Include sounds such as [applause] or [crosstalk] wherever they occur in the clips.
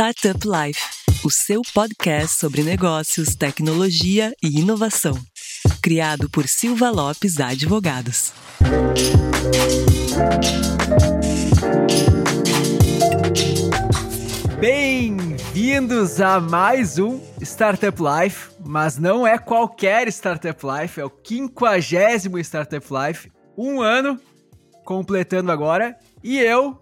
Startup Life, o seu podcast sobre negócios, tecnologia e inovação. Criado por Silva Lopes Advogados. Bem-vindos a mais um Startup Life, mas não é qualquer Startup Life, é o quinquagésimo Startup Life, um ano completando agora, e eu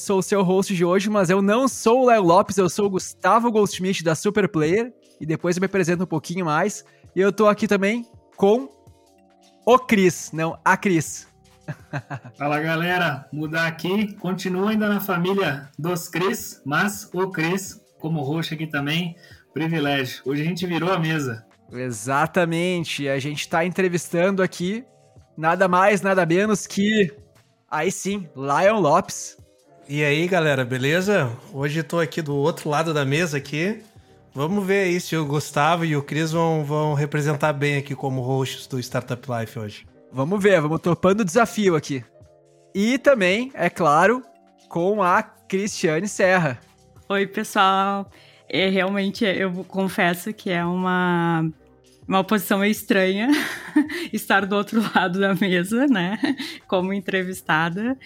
sou o seu host de hoje, mas eu não sou o Léo Lopes, eu sou o Gustavo Goldschmidt da Super Player, e depois eu me apresento um pouquinho mais. E eu tô aqui também com o Cris, não a Cris. [laughs] Fala galera, mudar aqui, continua ainda na família dos Cris, mas o Cris, como host aqui também, privilégio. Hoje a gente virou a mesa. Exatamente, a gente tá entrevistando aqui nada mais, nada menos que aí sim, Lion Lopes. E aí, galera, beleza? Hoje estou aqui do outro lado da mesa aqui. Vamos ver aí se o Gustavo e o Cris vão, vão representar bem aqui como hosts do Startup Life hoje. Vamos ver, vamos topando o desafio aqui. E também, é claro, com a Cristiane Serra. Oi, pessoal. É, realmente, eu confesso que é uma, uma posição meio estranha [laughs] estar do outro lado da mesa, né? Como entrevistada.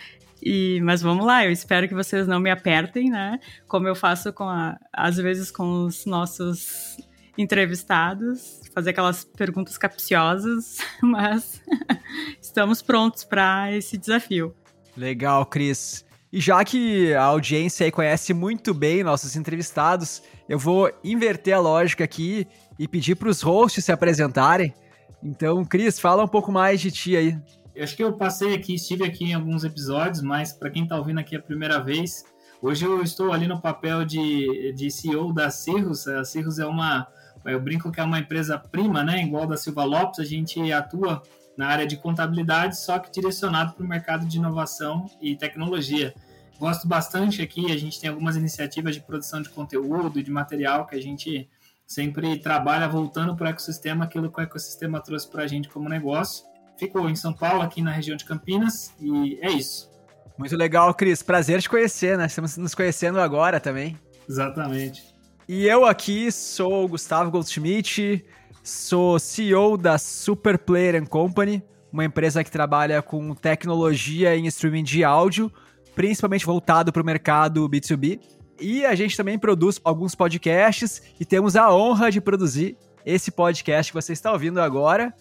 E, mas vamos lá, eu espero que vocês não me apertem, né? Como eu faço com a, às vezes com os nossos entrevistados, fazer aquelas perguntas capciosas, [laughs] mas [laughs] estamos prontos para esse desafio. Legal, Cris. E já que a audiência conhece muito bem nossos entrevistados, eu vou inverter a lógica aqui e pedir para os hosts se apresentarem. Então, Cris, fala um pouco mais de ti aí. Eu acho que eu passei aqui, estive aqui em alguns episódios, mas para quem está ouvindo aqui a primeira vez, hoje eu estou ali no papel de, de CEO da Cirrus. A Cirrus é uma, eu brinco que é uma empresa prima, né? Igual da Silva Lopes, a gente atua na área de contabilidade, só que direcionado para o mercado de inovação e tecnologia. Gosto bastante aqui, a gente tem algumas iniciativas de produção de conteúdo de material que a gente sempre trabalha voltando para o ecossistema, aquilo que o ecossistema trouxe para a gente como negócio ficou em São Paulo, aqui na região de Campinas, e é isso. Muito legal, Cris. Prazer te conhecer, né? Estamos nos conhecendo agora também. Exatamente. E eu aqui sou o Gustavo Goldschmidt, sou CEO da Super Player Company, uma empresa que trabalha com tecnologia em streaming de áudio, principalmente voltado para o mercado B2B. E a gente também produz alguns podcasts e temos a honra de produzir esse podcast que você está ouvindo agora,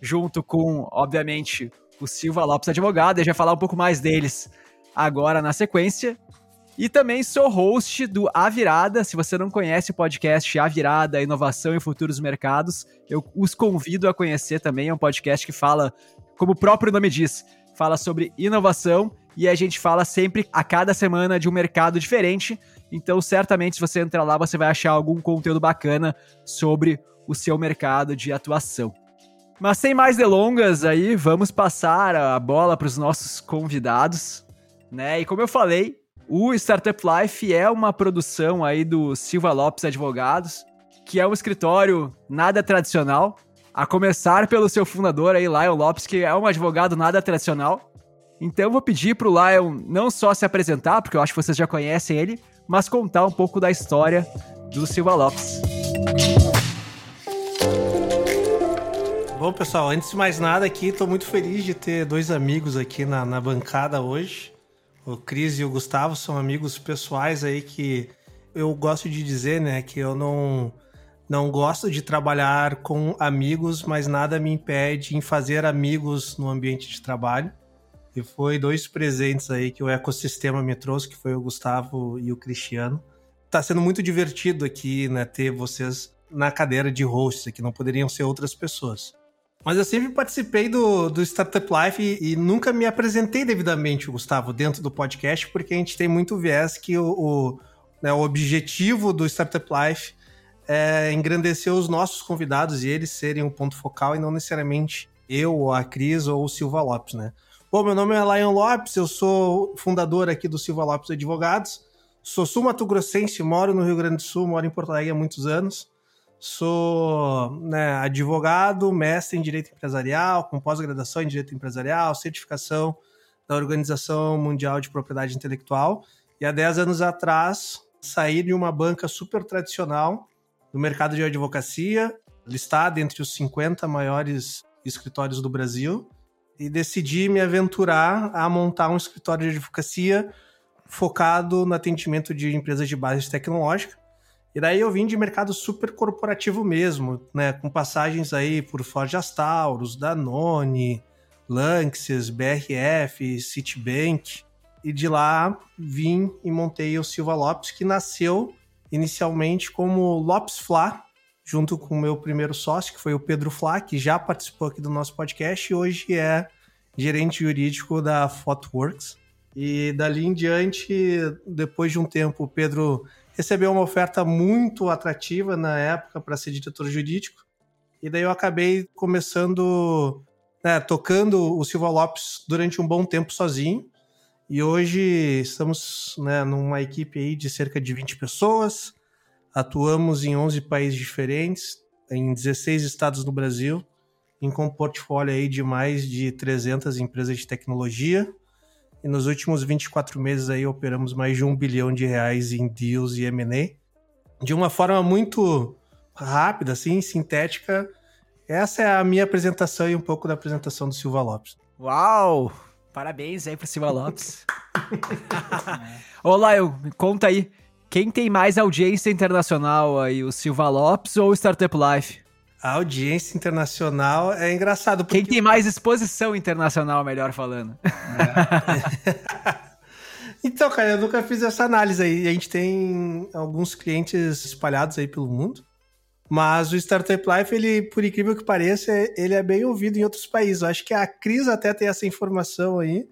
junto com, obviamente, o Silva Lopes Advogado. Eu já falar um pouco mais deles agora na sequência. E também sou host do A Virada. Se você não conhece o podcast A Virada, Inovação e Futuros Mercados, eu os convido a conhecer também. É um podcast que fala, como o próprio nome diz, fala sobre inovação e a gente fala sempre a cada semana de um mercado diferente. Então, certamente, se você entrar lá, você vai achar algum conteúdo bacana sobre o seu mercado de atuação. Mas sem mais delongas aí, vamos passar a bola para os nossos convidados, né? E como eu falei, o Startup Life é uma produção aí do Silva Lopes Advogados, que é um escritório nada tradicional, a começar pelo seu fundador aí, Lion Lopes, que é um advogado nada tradicional. Então eu vou pedir pro Lion não só se apresentar, porque eu acho que vocês já conhecem ele, mas contar um pouco da história do Silva Lopes. Bom, pessoal, antes de mais nada aqui, estou muito feliz de ter dois amigos aqui na, na bancada hoje. O Cris e o Gustavo são amigos pessoais aí que eu gosto de dizer, né, que eu não não gosto de trabalhar com amigos, mas nada me impede em fazer amigos no ambiente de trabalho. E foi dois presentes aí que o ecossistema me trouxe, que foi o Gustavo e o Cristiano. Tá sendo muito divertido aqui, né, ter vocês na cadeira de hosts, que não poderiam ser outras pessoas. Mas eu sempre participei do, do Startup Life e, e nunca me apresentei devidamente, Gustavo, dentro do podcast, porque a gente tem muito viés que o, o, né, o objetivo do Startup Life é engrandecer os nossos convidados e eles serem o ponto focal e não necessariamente eu, a Cris ou o Silva Lopes, né? Bom, meu nome é Lion Lopes, eu sou fundador aqui do Silva Lopes Advogados, sou sul-mato-grossense, moro no Rio Grande do Sul, moro em Porto Alegre há muitos anos. Sou né, advogado, mestre em direito empresarial, com pós-graduação em direito empresarial, certificação da Organização Mundial de Propriedade Intelectual. E há 10 anos atrás saí de uma banca super tradicional no mercado de advocacia, listada entre os 50 maiores escritórios do Brasil, e decidi me aventurar a montar um escritório de advocacia focado no atendimento de empresas de base tecnológica. E daí eu vim de mercado super corporativo mesmo, né, com passagens aí por Ford Astauros, Danone, Lanxess, BRF, Citibank. E de lá vim e montei o Silva Lopes, que nasceu inicialmente como Lopes Fla, junto com o meu primeiro sócio, que foi o Pedro Flá, que já participou aqui do nosso podcast e hoje é gerente jurídico da Photoworks. E dali em diante, depois de um tempo, o Pedro recebeu uma oferta muito atrativa na época para ser diretor jurídico. E daí eu acabei começando, né, tocando o Silva Lopes durante um bom tempo sozinho. E hoje estamos né, numa equipe aí de cerca de 20 pessoas, Atuamos em 11 países diferentes, em 16 estados no Brasil, em com um portfólio aí de mais de 300 empresas de tecnologia. E nos últimos 24 meses aí operamos mais de um bilhão de reais em deals e M&A. De uma forma muito rápida, assim, sintética, essa é a minha apresentação e um pouco da apresentação do Silva Lopes. Uau! Parabéns aí pro Silva Lopes. [laughs] Olá, eu conta aí. Quem tem mais audiência internacional aí, o Silva Lopes ou o Startup Life? A audiência internacional é engraçado. Porque... Quem tem mais exposição internacional, melhor falando. É. [laughs] então, cara, eu nunca fiz essa análise aí. A gente tem alguns clientes espalhados aí pelo mundo. Mas o Startup Life, ele, por incrível que pareça, ele é bem ouvido em outros países. Eu acho que a Cris até tem essa informação aí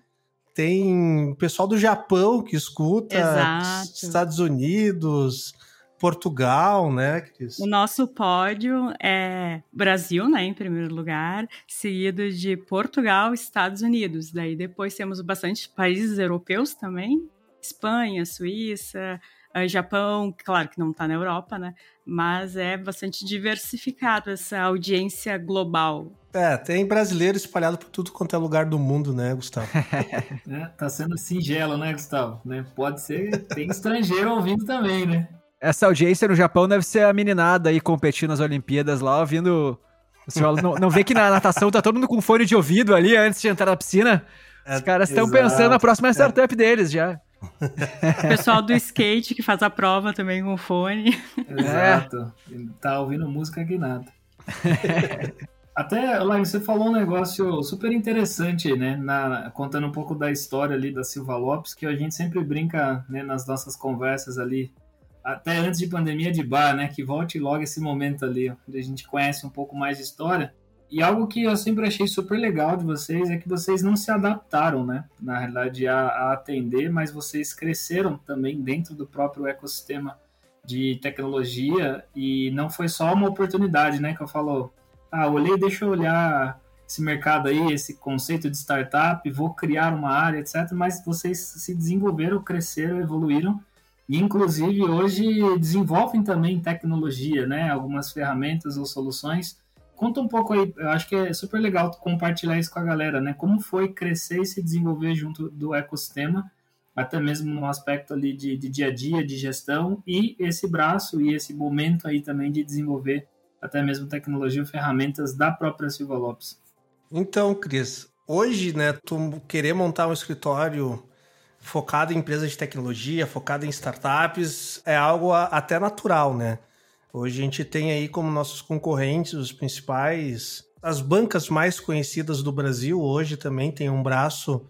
tem pessoal do Japão que escuta, Exato. Estados Unidos, Portugal, né, Cris? O nosso pódio é Brasil, né, em primeiro lugar, seguido de Portugal, Estados Unidos. Daí depois temos bastante países europeus também, Espanha, Suíça, eh, Japão, claro que não está na Europa, né? Mas é bastante diversificado essa audiência global. É, tem brasileiro espalhado por tudo quanto é lugar do mundo, né, Gustavo? [laughs] é, tá sendo singelo, né, Gustavo? Né? Pode ser, tem estrangeiro ouvindo também, né? Essa audiência no Japão deve ser a meninada aí competindo nas Olimpíadas lá, ouvindo. Não, não vê que na natação tá todo mundo com fone de ouvido ali antes de entrar na piscina? Os é, caras estão pensando na próxima startup é. deles já. O pessoal do skate que faz a prova também com fone. Exato. É. Tá ouvindo música que nada. [laughs] Até, lá você falou um negócio super interessante, né? Na, contando um pouco da história ali da Silva Lopes, que a gente sempre brinca né, nas nossas conversas ali, até antes de pandemia de bar, né? Que volte logo esse momento ali, onde a gente conhece um pouco mais de história. E algo que eu sempre achei super legal de vocês é que vocês não se adaptaram, né? Na realidade, a, a atender, mas vocês cresceram também dentro do próprio ecossistema de tecnologia e não foi só uma oportunidade, né? Que eu falo, ah, olhei, deixa eu olhar esse mercado aí, esse conceito de startup, vou criar uma área, etc. Mas vocês se desenvolveram, cresceram, evoluíram inclusive, hoje desenvolvem também tecnologia, né? Algumas ferramentas ou soluções. Conta um pouco aí, eu acho que é super legal compartilhar isso com a galera, né? Como foi crescer e se desenvolver junto do ecossistema, até mesmo no aspecto ali de, de dia a dia, de gestão, e esse braço e esse momento aí também de desenvolver até mesmo tecnologia e ferramentas da própria Silva Lopes. Então, Cris, hoje, né, tu querer montar um escritório focado em empresas de tecnologia, focado em startups, é algo até natural, né? Hoje a gente tem aí como nossos concorrentes os principais, as bancas mais conhecidas do Brasil hoje também tem um braço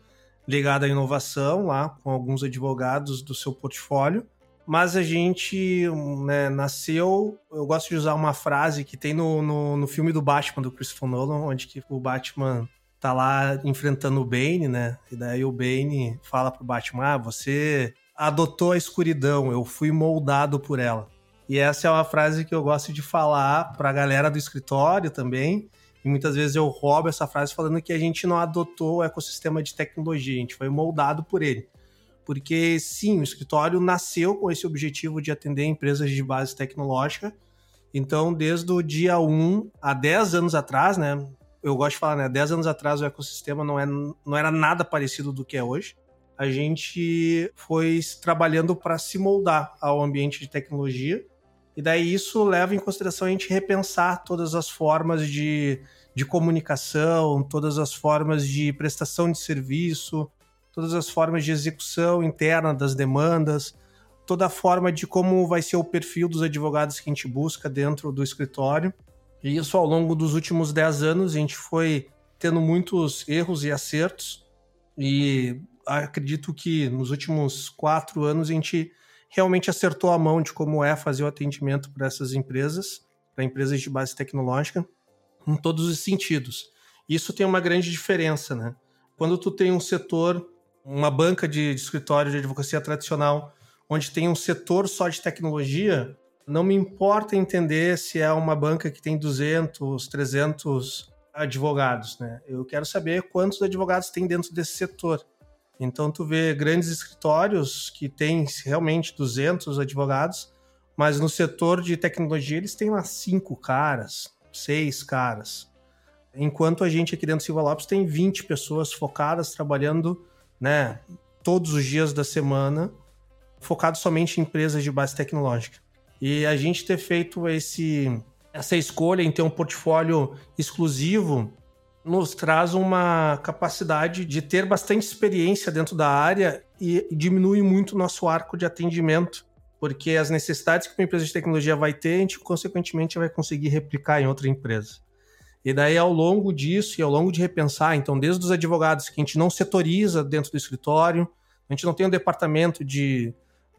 ligado à inovação lá com alguns advogados do seu portfólio mas a gente né, nasceu. Eu gosto de usar uma frase que tem no, no, no, filme do Batman, do Christopher Nolan, onde que o Batman tá lá enfrentando o Bane, né? E daí o Bane fala pro Batman: Ah, você adotou a escuridão, eu fui moldado por ela. E essa é uma frase que eu gosto de falar pra galera do escritório também. E muitas vezes eu roubo essa frase falando que a gente não adotou o ecossistema de tecnologia, a gente foi moldado por ele porque sim, o escritório nasceu com esse objetivo de atender empresas de base tecnológica. Então, desde o dia 1 a 10 anos atrás, né? Eu gosto de falar, né? 10 anos atrás o ecossistema não, é, não era nada parecido do que é hoje. a gente foi trabalhando para se moldar ao ambiente de tecnologia. E daí isso leva em consideração a gente repensar todas as formas de, de comunicação, todas as formas de prestação de serviço, todas as formas de execução interna das demandas, toda a forma de como vai ser o perfil dos advogados que a gente busca dentro do escritório. E isso ao longo dos últimos 10 anos a gente foi tendo muitos erros e acertos. E acredito que nos últimos quatro anos a gente realmente acertou a mão de como é fazer o atendimento para essas empresas, para empresas de base tecnológica, em todos os sentidos. Isso tem uma grande diferença, né? Quando tu tem um setor, uma banca de, de escritório de advocacia tradicional, onde tem um setor só de tecnologia, não me importa entender se é uma banca que tem 200, 300 advogados, né? Eu quero saber quantos advogados tem dentro desse setor. Então tu vê grandes escritórios que têm realmente 200 advogados, mas no setor de tecnologia eles têm lá cinco caras, seis caras. Enquanto a gente aqui dentro do Silva Lopes tem 20 pessoas focadas trabalhando, né, todos os dias da semana, focado somente em empresas de base tecnológica. E a gente ter feito esse essa escolha em ter um portfólio exclusivo nos traz uma capacidade de ter bastante experiência dentro da área e diminui muito o nosso arco de atendimento, porque as necessidades que uma empresa de tecnologia vai ter, a gente consequentemente vai conseguir replicar em outra empresa. E daí, ao longo disso e ao longo de repensar, então, desde os advogados que a gente não setoriza dentro do escritório, a gente não tem um departamento de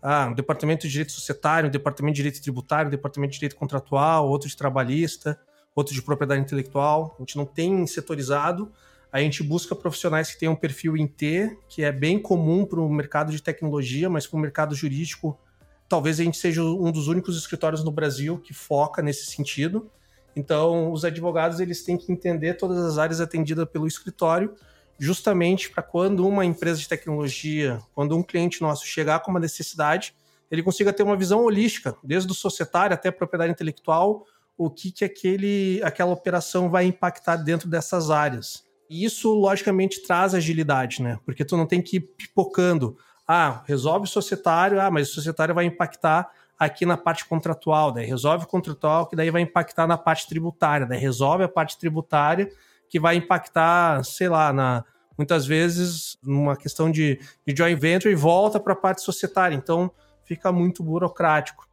ah, um departamento de direito societário, um departamento de direito tributário, um departamento de direito contratual, outro de trabalhista outro de propriedade intelectual. A gente não tem setorizado. A gente busca profissionais que tenham um perfil em T, que é bem comum para o mercado de tecnologia, mas para o mercado jurídico, talvez a gente seja um dos únicos escritórios no Brasil que foca nesse sentido. Então, os advogados eles têm que entender todas as áreas atendidas pelo escritório, justamente para quando uma empresa de tecnologia, quando um cliente nosso chegar com uma necessidade, ele consiga ter uma visão holística, desde o societário até a propriedade intelectual, o que, que aquele, aquela operação vai impactar dentro dessas áreas. E isso, logicamente, traz agilidade, né? Porque tu não tem que ir pipocando. Ah, resolve o societário, ah, mas o societário vai impactar aqui na parte contratual, daí resolve o contratual, que daí vai impactar na parte tributária, daí resolve a parte tributária, que vai impactar, sei lá, na, muitas vezes numa questão de, de joint venture e volta para a parte societária. Então, fica muito burocrático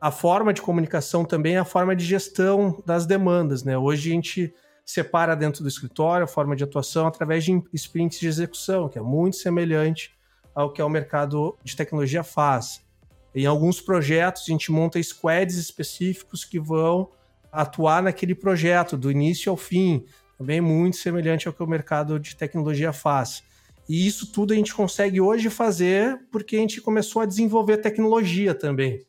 a forma de comunicação também é a forma de gestão das demandas, né? Hoje a gente separa dentro do escritório a forma de atuação através de sprints de execução, que é muito semelhante ao que o mercado de tecnologia faz. Em alguns projetos, a gente monta squads específicos que vão atuar naquele projeto, do início ao fim, também muito semelhante ao que o mercado de tecnologia faz. E isso tudo a gente consegue hoje fazer porque a gente começou a desenvolver tecnologia também.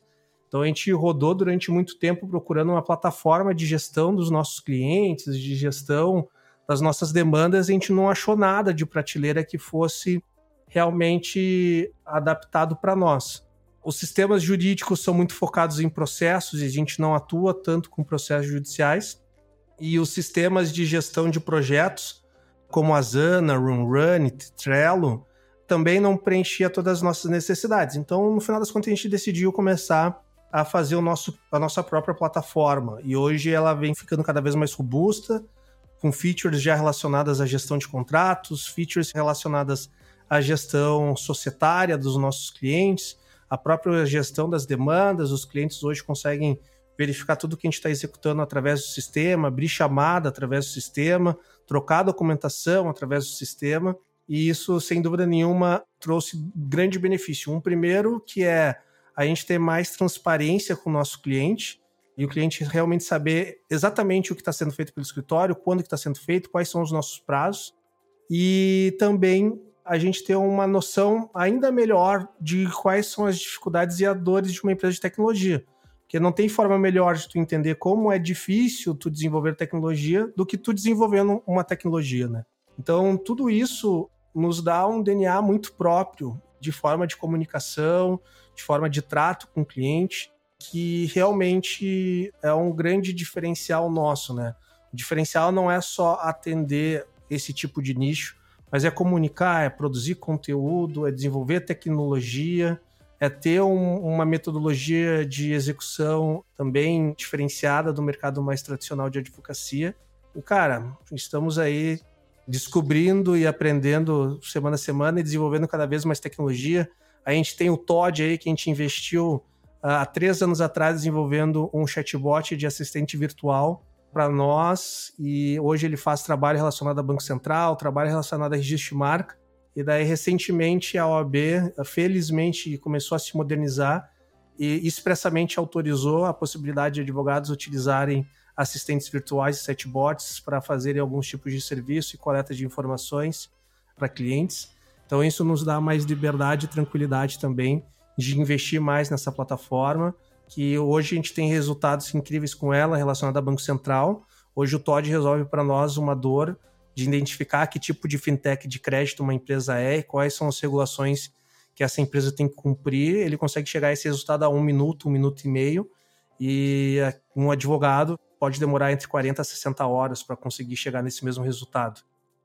Então a gente rodou durante muito tempo procurando uma plataforma de gestão dos nossos clientes, de gestão das nossas demandas, a gente não achou nada de prateleira que fosse realmente adaptado para nós. Os sistemas jurídicos são muito focados em processos e a gente não atua tanto com processos judiciais. E os sistemas de gestão de projetos, como Asana, RunRun, Trello, também não preenchia todas as nossas necessidades. Então, no final das contas, a gente decidiu começar a fazer o nosso, a nossa própria plataforma. E hoje ela vem ficando cada vez mais robusta, com features já relacionadas à gestão de contratos, features relacionadas à gestão societária dos nossos clientes, a própria gestão das demandas. Os clientes hoje conseguem verificar tudo que a gente está executando através do sistema, abrir chamada através do sistema, trocar documentação através do sistema. E isso, sem dúvida nenhuma, trouxe grande benefício. Um primeiro, que é a gente ter mais transparência com o nosso cliente e o cliente realmente saber exatamente o que está sendo feito pelo escritório, quando está sendo feito, quais são os nossos prazos e também a gente ter uma noção ainda melhor de quais são as dificuldades e as dores de uma empresa de tecnologia. Porque não tem forma melhor de tu entender como é difícil tu desenvolver tecnologia do que tu desenvolvendo uma tecnologia, né? Então, tudo isso nos dá um DNA muito próprio de forma de comunicação, de forma de trato com o cliente, que realmente é um grande diferencial nosso, né? O diferencial não é só atender esse tipo de nicho, mas é comunicar, é produzir conteúdo, é desenvolver tecnologia, é ter um, uma metodologia de execução também diferenciada do mercado mais tradicional de advocacia. E, cara, estamos aí descobrindo e aprendendo semana a semana e desenvolvendo cada vez mais tecnologia. A gente tem o Todd aí que a gente investiu ah, há três anos atrás desenvolvendo um chatbot de assistente virtual para nós e hoje ele faz trabalho relacionado a Banco Central, trabalho relacionado a registro de marca. E daí, recentemente, a OAB, felizmente, começou a se modernizar e expressamente autorizou a possibilidade de advogados utilizarem assistentes virtuais e chatbots para fazerem alguns tipos de serviço e coleta de informações para clientes. Então, isso nos dá mais liberdade e tranquilidade também de investir mais nessa plataforma que hoje a gente tem resultados incríveis com ela relacionada a Banco Central. Hoje o Todd resolve para nós uma dor de identificar que tipo de fintech de crédito uma empresa é quais são as regulações que essa empresa tem que cumprir. Ele consegue chegar a esse resultado a um minuto, um minuto e meio, e um advogado pode demorar entre 40 a 60 horas para conseguir chegar nesse mesmo resultado.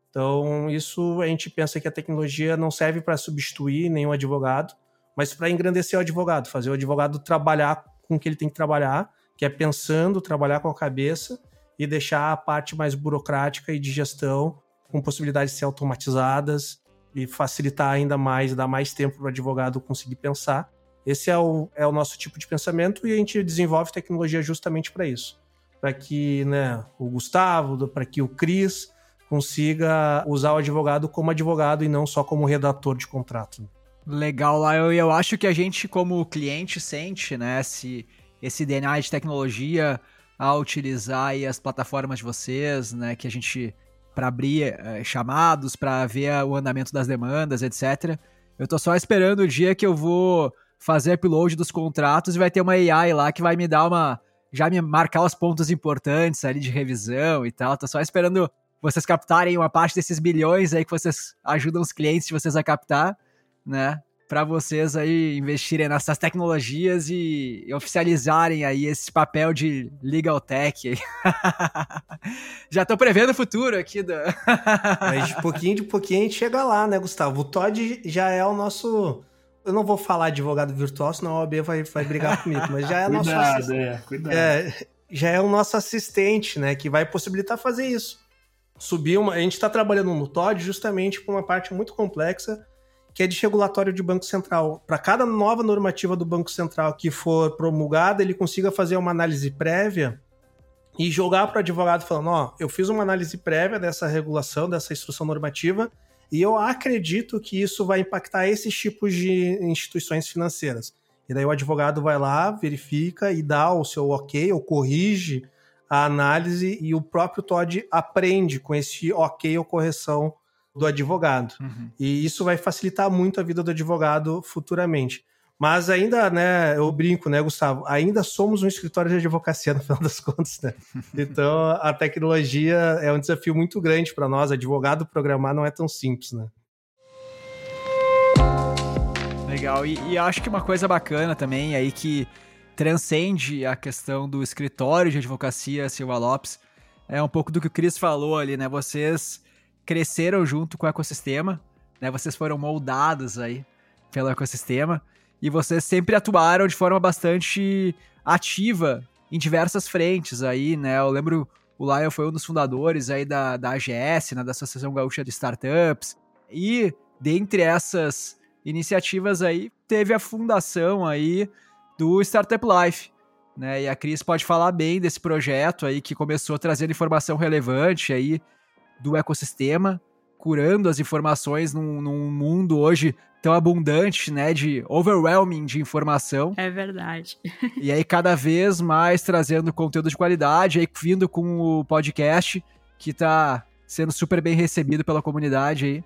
Então, isso a gente pensa que a tecnologia não serve para substituir nenhum advogado, mas para engrandecer o advogado, fazer o advogado trabalhar com o que ele tem que trabalhar, que é pensando, trabalhar com a cabeça e deixar a parte mais burocrática e de gestão com possibilidades de ser automatizadas e facilitar ainda mais, dar mais tempo para o advogado conseguir pensar. Esse é o, é o nosso tipo de pensamento e a gente desenvolve tecnologia justamente para isso. Para que né, o Gustavo, para que o Cris consiga usar o advogado como advogado e não só como redator de contrato. Legal, lá eu, eu acho que a gente, como cliente, sente, né, esse, esse DNA de tecnologia a utilizar as plataformas de vocês, né, que a gente, para abrir é, chamados, para ver o andamento das demandas, etc. Eu tô só esperando o dia que eu vou fazer upload dos contratos e vai ter uma AI lá que vai me dar uma. Já me marcar os pontos importantes ali de revisão e tal. Tô só esperando vocês captarem uma parte desses bilhões aí que vocês ajudam os clientes de vocês a captar né? Para vocês aí investirem nessas tecnologias e oficializarem aí esse papel de legal tech. [laughs] Já tô prevendo o futuro aqui. Do... [laughs] Mas de pouquinho de pouquinho a gente chega lá, né, Gustavo? O Todd já é o nosso eu não vou falar advogado virtual, senão a OAB vai, vai brigar comigo, mas já é cuidado, nosso assistente. É, cuidado. É, já é o nosso assistente, né? Que vai possibilitar fazer isso. Subir uma. A gente está trabalhando no Todd justamente com uma parte muito complexa que é de regulatório de Banco Central. Para cada nova normativa do Banco Central que for promulgada, ele consiga fazer uma análise prévia e jogar para o advogado falando: ó, eu fiz uma análise prévia dessa regulação, dessa instrução normativa, e eu acredito que isso vai impactar esses tipos de instituições financeiras. E daí o advogado vai lá, verifica e dá o seu ok, ou corrige a análise, e o próprio Todd aprende com esse ok ou correção do advogado. Uhum. E isso vai facilitar muito a vida do advogado futuramente. Mas ainda, né, eu brinco, né, Gustavo? Ainda somos um escritório de advocacia, [laughs] no final das contas, né? Então, a tecnologia é um desafio muito grande para nós. Advogado programar não é tão simples, né? Legal. E, e acho que uma coisa bacana também aí que transcende a questão do escritório de advocacia Silva Lopes é um pouco do que o Cris falou ali, né? Vocês cresceram junto com o ecossistema, né? Vocês foram moldados aí pelo ecossistema e vocês sempre atuaram de forma bastante ativa em diversas frentes aí, né? Eu lembro o Lion foi um dos fundadores aí da, da AGS, né, da Associação Gaúcha de Startups, e dentre essas iniciativas aí, teve a fundação aí do Startup Life, né, e a Cris pode falar bem desse projeto aí, que começou trazendo informação relevante aí do ecossistema, curando as informações num, num, mundo hoje tão abundante, né, de overwhelming de informação. É verdade. [laughs] E aí cada vez mais trazendo conteúdo de qualidade, aí vindo com o podcast que tá sendo super bem recebido pela comunidade aí.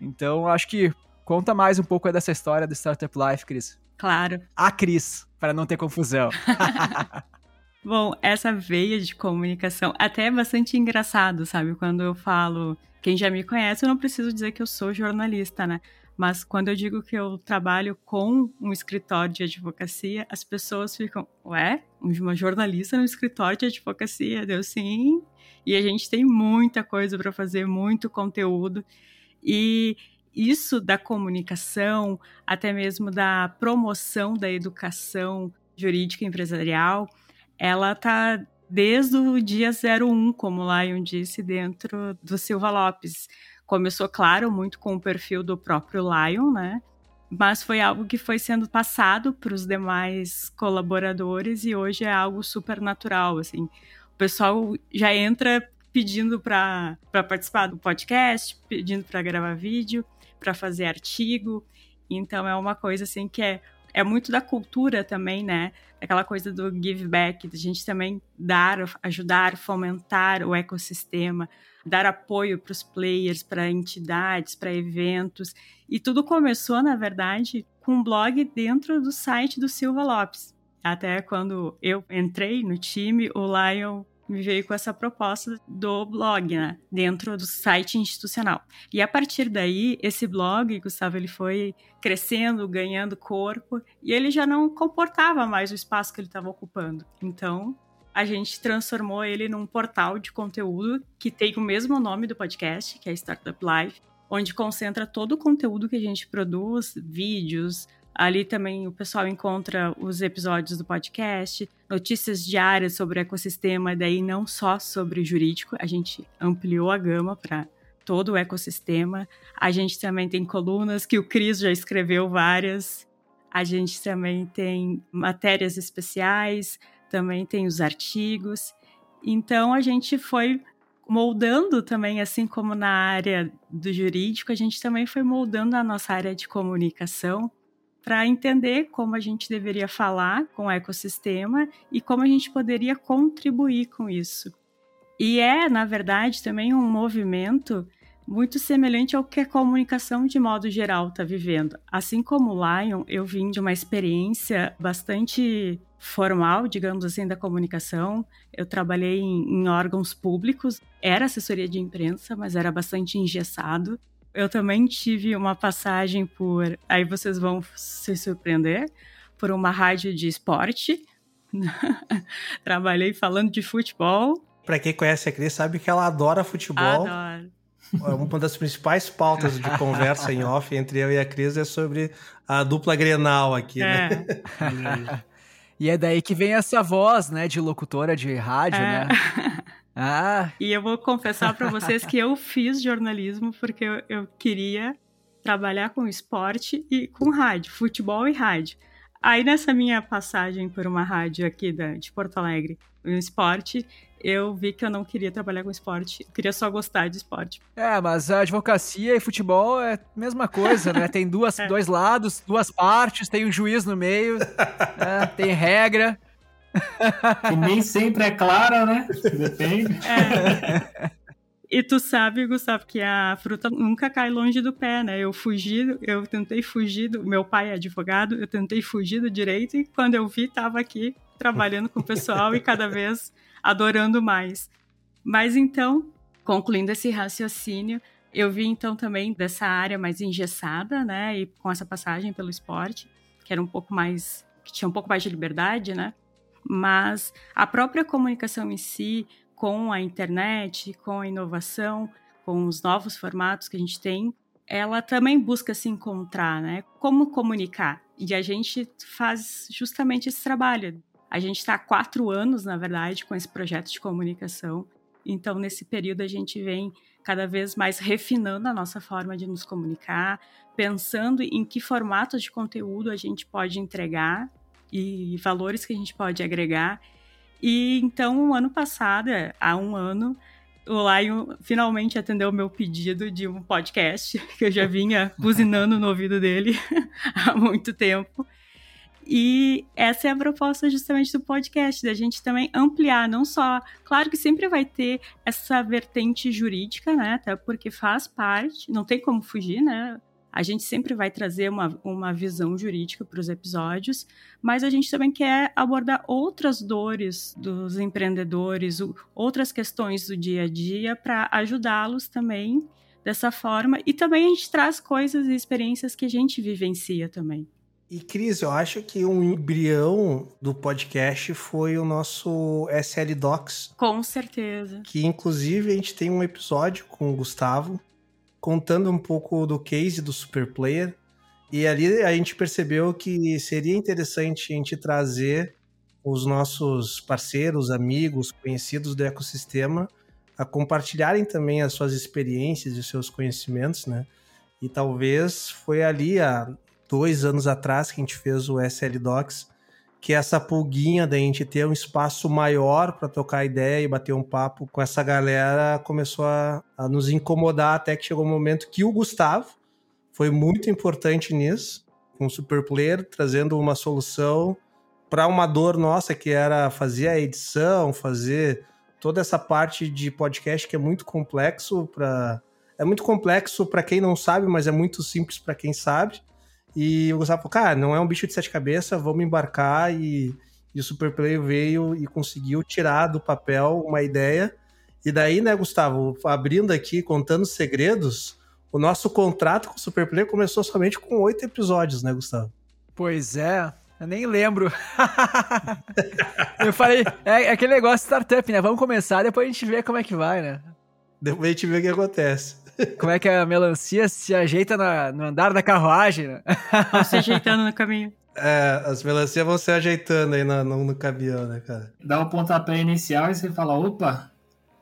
Então, acho que conta mais um pouco dessa história do Startup Life, Cris. Claro. A Cris, para não ter confusão. [laughs] Bom, essa veia de comunicação até é bastante engraçado, sabe? Quando eu falo, quem já me conhece, eu não preciso dizer que eu sou jornalista, né? Mas quando eu digo que eu trabalho com um escritório de advocacia, as pessoas ficam, ué, uma jornalista no escritório de advocacia? Deu sim. E a gente tem muita coisa para fazer, muito conteúdo. E isso da comunicação, até mesmo da promoção da educação jurídica empresarial, ela está desde o dia 01, como o Lion disse, dentro do Silva Lopes. Começou, claro, muito com o perfil do próprio Lion, né? Mas foi algo que foi sendo passado para os demais colaboradores e hoje é algo super natural, assim. O pessoal já entra pedindo para participar do podcast, pedindo para gravar vídeo, para fazer artigo. Então é uma coisa assim que é, é muito da cultura também, né? Aquela coisa do give back, da gente também dar, ajudar, fomentar o ecossistema, dar apoio para os players, para entidades, para eventos. E tudo começou, na verdade, com um blog dentro do site do Silva Lopes. Até quando eu entrei no time, o Lion veio com essa proposta do blog, né, dentro do site institucional. E a partir daí, esse blog, Gustavo, ele foi crescendo, ganhando corpo, e ele já não comportava mais o espaço que ele estava ocupando. Então, a gente transformou ele num portal de conteúdo que tem o mesmo nome do podcast, que é Startup Live, onde concentra todo o conteúdo que a gente produz, vídeos, Ali também o pessoal encontra os episódios do podcast, notícias diárias sobre o ecossistema, daí não só sobre o jurídico, a gente ampliou a gama para todo o ecossistema. A gente também tem colunas que o Cris já escreveu várias. A gente também tem matérias especiais, também tem os artigos. Então a gente foi moldando também, assim como na área do jurídico, a gente também foi moldando a nossa área de comunicação para entender como a gente deveria falar com o ecossistema e como a gente poderia contribuir com isso. E é, na verdade, também um movimento muito semelhante ao que a comunicação de modo geral está vivendo. Assim como o Lion, eu vim de uma experiência bastante formal, digamos assim, da comunicação. Eu trabalhei em, em órgãos públicos, era assessoria de imprensa, mas era bastante engessado eu também tive uma passagem por. Aí vocês vão se surpreender por uma rádio de esporte. [laughs] Trabalhei falando de futebol. Para quem conhece a Cris, sabe que ela adora futebol. Adoro. É uma das principais pautas de conversa em off entre eu e a Cris é sobre a dupla Grenal aqui, né? é. né? [laughs] e é daí que vem essa voz, né, de locutora de rádio, é. né? [laughs] Ah. E eu vou confessar para vocês que eu fiz jornalismo porque eu, eu, queria trabalhar com esporte e com rádio, futebol e rádio. Aí nessa minha passagem por uma rádio aqui da, de Porto Alegre, no esporte, eu vi que eu não queria trabalhar com esporte, queria só gostar de esporte. É, mas a advocacia e futebol é a mesma coisa, né? Tem duas, [laughs] é. dois lados, duas partes, tem um juiz no meio, né? tem regra. [laughs] que nem sempre é clara, né? Depende. É. E tu sabe, Gustavo, que a fruta nunca cai longe do pé, né? Eu fugi, eu tentei fugir do. Meu pai é advogado, eu tentei fugir do direito e quando eu vi, estava aqui trabalhando com o pessoal e cada vez adorando mais. Mas então, concluindo esse raciocínio, eu vi então também dessa área mais engessada, né? E com essa passagem pelo esporte, que era um pouco mais. que tinha um pouco mais de liberdade, né? Mas a própria comunicação em si, com a internet, com a inovação, com os novos formatos que a gente tem, ela também busca se encontrar, né? Como comunicar? E a gente faz justamente esse trabalho. A gente está há quatro anos, na verdade, com esse projeto de comunicação. Então, nesse período, a gente vem cada vez mais refinando a nossa forma de nos comunicar, pensando em que formatos de conteúdo a gente pode entregar e valores que a gente pode agregar. E então, ano passado, há um ano, o Lion finalmente atendeu o meu pedido de um podcast, [laughs] que eu já vinha buzinando no ouvido dele [laughs] há muito tempo. E essa é a proposta justamente do podcast, da gente também ampliar, não só. Claro que sempre vai ter essa vertente jurídica, né? Até porque faz parte, não tem como fugir, né? A gente sempre vai trazer uma, uma visão jurídica para os episódios, mas a gente também quer abordar outras dores dos empreendedores, outras questões do dia a dia para ajudá-los também dessa forma. E também a gente traz coisas e experiências que a gente vivencia também. E Cris, eu acho que um embrião do podcast foi o nosso SL Docs. Com certeza. Que inclusive a gente tem um episódio com o Gustavo contando um pouco do case do Super Player. E ali a gente percebeu que seria interessante a gente trazer os nossos parceiros, amigos, conhecidos do ecossistema a compartilharem também as suas experiências e os seus conhecimentos, né? E talvez foi ali há dois anos atrás que a gente fez o SL Docs, que essa pulguinha da gente ter um espaço maior para tocar ideia e bater um papo com essa galera começou a, a nos incomodar até que chegou um momento que o Gustavo foi muito importante nisso, com o Super Player, trazendo uma solução para uma dor nossa que era fazer a edição, fazer toda essa parte de podcast que é muito complexo para é muito complexo para quem não sabe, mas é muito simples para quem sabe. E o Gustavo falou, cara, não é um bicho de sete cabeças, vamos embarcar e, e o Superplay veio e conseguiu tirar do papel uma ideia. E daí, né, Gustavo, abrindo aqui, contando segredos, o nosso contrato com o Superplay começou somente com oito episódios, né, Gustavo? Pois é, eu nem lembro. [laughs] eu falei, é, é, aquele negócio startup, né? Vamos começar, depois a gente vê como é que vai, né? Depois a gente vê o que acontece. Como é que a melancia se ajeita na, no andar da carruagem, né? Vão se ajeitando no caminho. É, as melancias vão se ajeitando aí no, no, no caminhão, né, cara? Dá o um pontapé inicial e você fala, opa,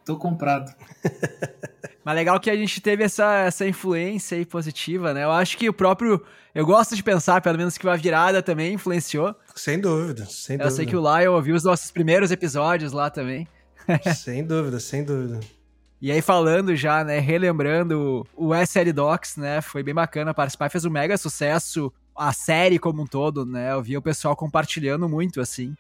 tô comprado. [laughs] Mas legal que a gente teve essa, essa influência aí positiva, né? Eu acho que o próprio. Eu gosto de pensar, pelo menos, que a virada também influenciou. Sem dúvida, sem dúvida. Eu sei que o Lion ouviu os nossos primeiros episódios lá também. sem dúvida, sem dúvida. E aí, falando já, né, relembrando o SL Docs, né, foi bem bacana participar, fez um mega sucesso, a série como um todo, né, eu vi o pessoal compartilhando muito, assim,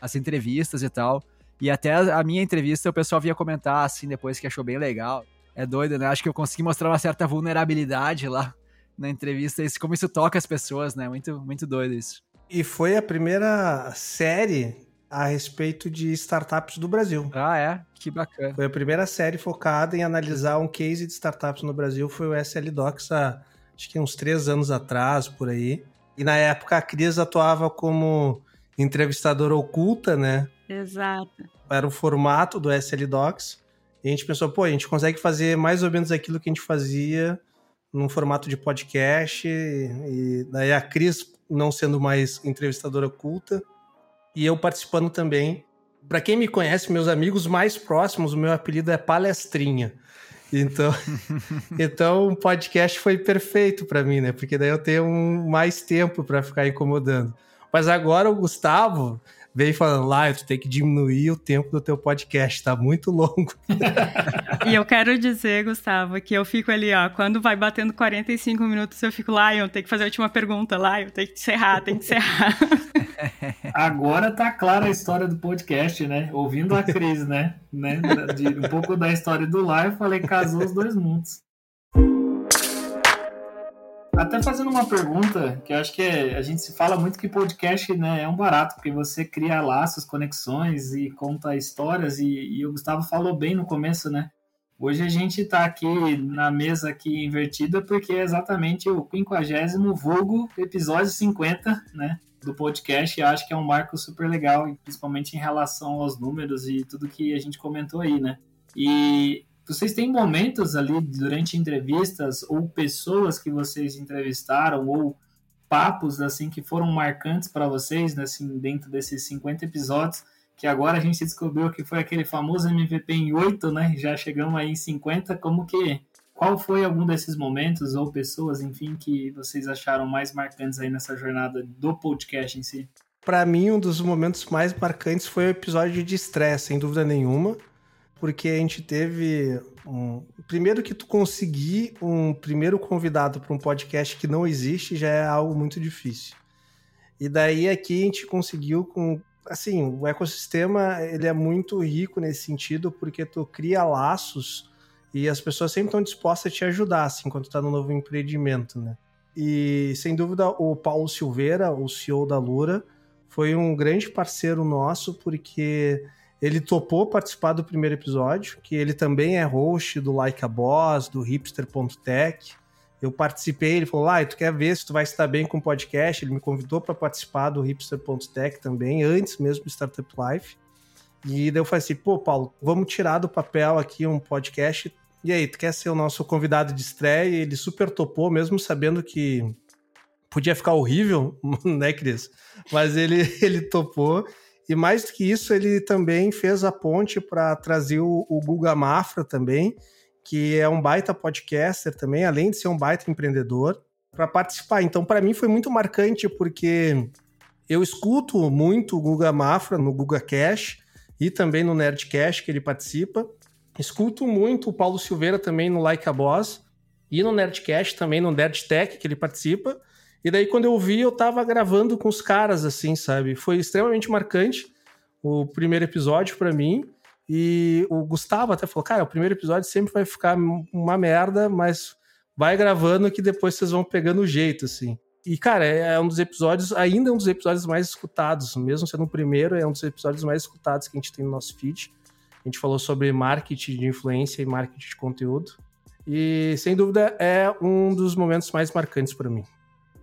as entrevistas e tal. E até a minha entrevista o pessoal via comentar, assim, depois que achou bem legal. É doido, né? Acho que eu consegui mostrar uma certa vulnerabilidade lá na entrevista, isso, como isso toca as pessoas, né? Muito, muito doido isso. E foi a primeira série a respeito de startups do Brasil. Ah, é? Que bacana. Foi a primeira série focada em analisar um case de startups no Brasil, foi o SL Docs há acho que uns três anos atrás, por aí. E na época a Cris atuava como entrevistadora oculta, né? Exato. Era o formato do SL Docs. E a gente pensou, pô, a gente consegue fazer mais ou menos aquilo que a gente fazia num formato de podcast. E daí a Cris não sendo mais entrevistadora oculta e eu participando também. Para quem me conhece, meus amigos mais próximos, o meu apelido é Palestrinha. Então, [laughs] então o podcast foi perfeito para mim, né? Porque daí eu tenho um, mais tempo para ficar incomodando. Mas agora o Gustavo veio falando, lá, tu tem que diminuir o tempo do teu podcast, tá muito longo. [laughs] e eu quero dizer, Gustavo, que eu fico ali, ó, quando vai batendo 45 minutos, eu fico lá, eu tenho que fazer a última pergunta lá, eu tenho que encerrar, tenho que encerrar. [laughs] Agora tá clara a história do podcast, né? Ouvindo a Cris, né? né? De, um pouco da história do live, eu falei, casou os dois mundos. Até fazendo uma pergunta, que eu acho que é, a gente se fala muito que podcast né, é um barato, porque você cria laços, conexões e conta histórias, e, e o Gustavo falou bem no começo, né? Hoje a gente está aqui na mesa aqui invertida porque é exatamente o 50 vulgo episódio 50, né, do podcast, e acho que é um marco super legal, principalmente em relação aos números e tudo que a gente comentou aí, né? E vocês têm momentos ali durante entrevistas ou pessoas que vocês entrevistaram ou papos assim que foram marcantes para vocês, né, assim, dentro desses 50 episódios, que agora a gente descobriu que foi aquele famoso MVP em 8, né? Já chegamos aí em 50, como que qual foi algum desses momentos ou pessoas, enfim, que vocês acharam mais marcantes aí nessa jornada do podcast em si? Para mim, um dos momentos mais marcantes foi o episódio de estresse, sem dúvida nenhuma porque a gente teve um... primeiro que tu conseguir um primeiro convidado para um podcast que não existe já é algo muito difícil. E daí aqui a gente conseguiu com assim, o ecossistema ele é muito rico nesse sentido porque tu cria laços e as pessoas sempre estão dispostas a te ajudar assim quando tu tá no novo empreendimento, né? E sem dúvida o Paulo Silveira, o CEO da Lura, foi um grande parceiro nosso porque ele topou participar do primeiro episódio, que ele também é host do Like a Boss, do hipster.tech. Eu participei, ele falou: Ah, tu quer ver se tu vai estar bem com o podcast? Ele me convidou para participar do hipster.tech também, antes mesmo do Startup Life. E daí eu falei assim: pô, Paulo, vamos tirar do papel aqui um podcast E aí, tu quer ser o nosso convidado de estreia? Ele super topou, mesmo sabendo que podia ficar horrível, [laughs] né, Cris? Mas ele, [laughs] ele topou. E mais do que isso, ele também fez a ponte para trazer o, o Guga Mafra também, que é um baita podcaster também, além de ser um baita empreendedor, para participar. Então, para mim foi muito marcante porque eu escuto muito o Guga Mafra no Guga Cash e também no Nerdcast que ele participa. Escuto muito o Paulo Silveira também no Like a Boss e no Nerdcast também no Nerdtech que ele participa. E daí quando eu vi, eu tava gravando com os caras assim, sabe? Foi extremamente marcante o primeiro episódio para mim. E o Gustavo até falou: "Cara, o primeiro episódio sempre vai ficar uma merda, mas vai gravando que depois vocês vão pegando o jeito assim". E, cara, é, é um dos episódios, ainda é um dos episódios mais escutados, mesmo sendo o primeiro, é um dos episódios mais escutados que a gente tem no nosso feed. A gente falou sobre marketing de influência e marketing de conteúdo. E, sem dúvida, é um dos momentos mais marcantes para mim.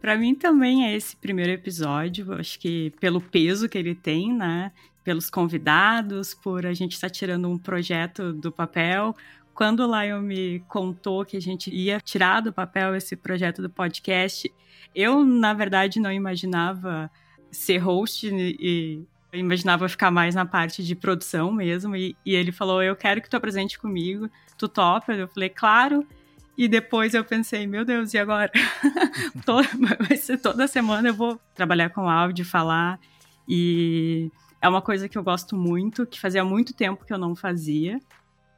Para mim também é esse primeiro episódio, acho que pelo peso que ele tem, né? Pelos convidados, por a gente estar tá tirando um projeto do papel, quando o Lion me contou que a gente ia tirar do papel esse projeto do podcast, eu, na verdade, não imaginava ser host e eu imaginava ficar mais na parte de produção mesmo. E, e ele falou: Eu quero que tu apresente comigo, tu topa? Eu falei: Claro. E depois eu pensei: Meu Deus, e agora? [laughs] vai ser toda semana eu vou trabalhar com áudio, falar. E é uma coisa que eu gosto muito, que fazia muito tempo que eu não fazia.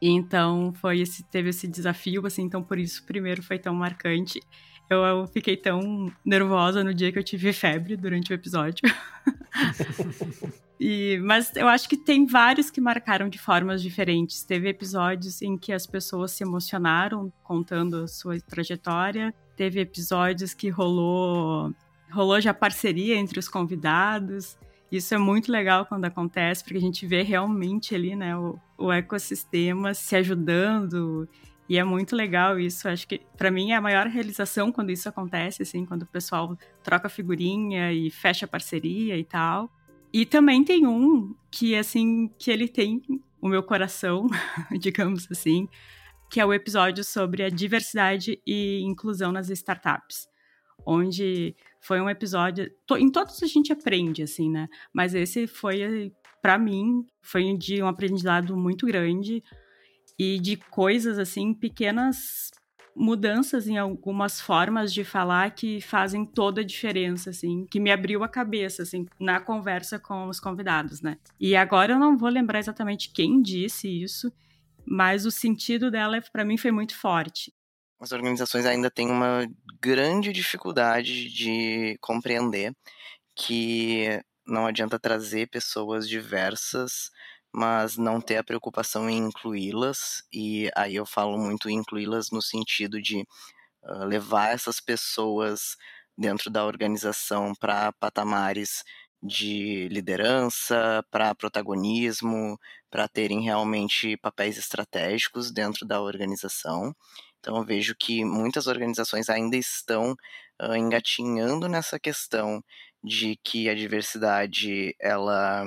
Então foi esse, teve esse desafio, assim, então por isso primeiro foi tão marcante. Eu, eu fiquei tão nervosa no dia que eu tive febre durante o episódio. [laughs] e, mas eu acho que tem vários que marcaram de formas diferentes. Teve episódios em que as pessoas se emocionaram contando a sua trajetória. Teve episódios que rolou rolou já parceria entre os convidados. Isso é muito legal quando acontece, porque a gente vê realmente ali, né, o, o ecossistema se ajudando. E é muito legal isso. Acho que para mim é a maior realização quando isso acontece, assim, quando o pessoal troca figurinha e fecha parceria e tal. E também tem um que assim, que ele tem o meu coração, [laughs] digamos assim, que é o episódio sobre a diversidade e inclusão nas startups, onde foi um episódio. Em todos a gente aprende, assim, né? Mas esse foi, para mim, foi de um aprendizado muito grande e de coisas, assim, pequenas mudanças em algumas formas de falar que fazem toda a diferença, assim, que me abriu a cabeça, assim, na conversa com os convidados, né? E agora eu não vou lembrar exatamente quem disse isso, mas o sentido dela, para mim, foi muito forte as organizações ainda têm uma grande dificuldade de compreender que não adianta trazer pessoas diversas, mas não ter a preocupação em incluí-las. E aí eu falo muito incluí-las no sentido de uh, levar essas pessoas dentro da organização para patamares de liderança, para protagonismo, para terem realmente papéis estratégicos dentro da organização. Então eu vejo que muitas organizações ainda estão uh, engatinhando nessa questão de que a diversidade ela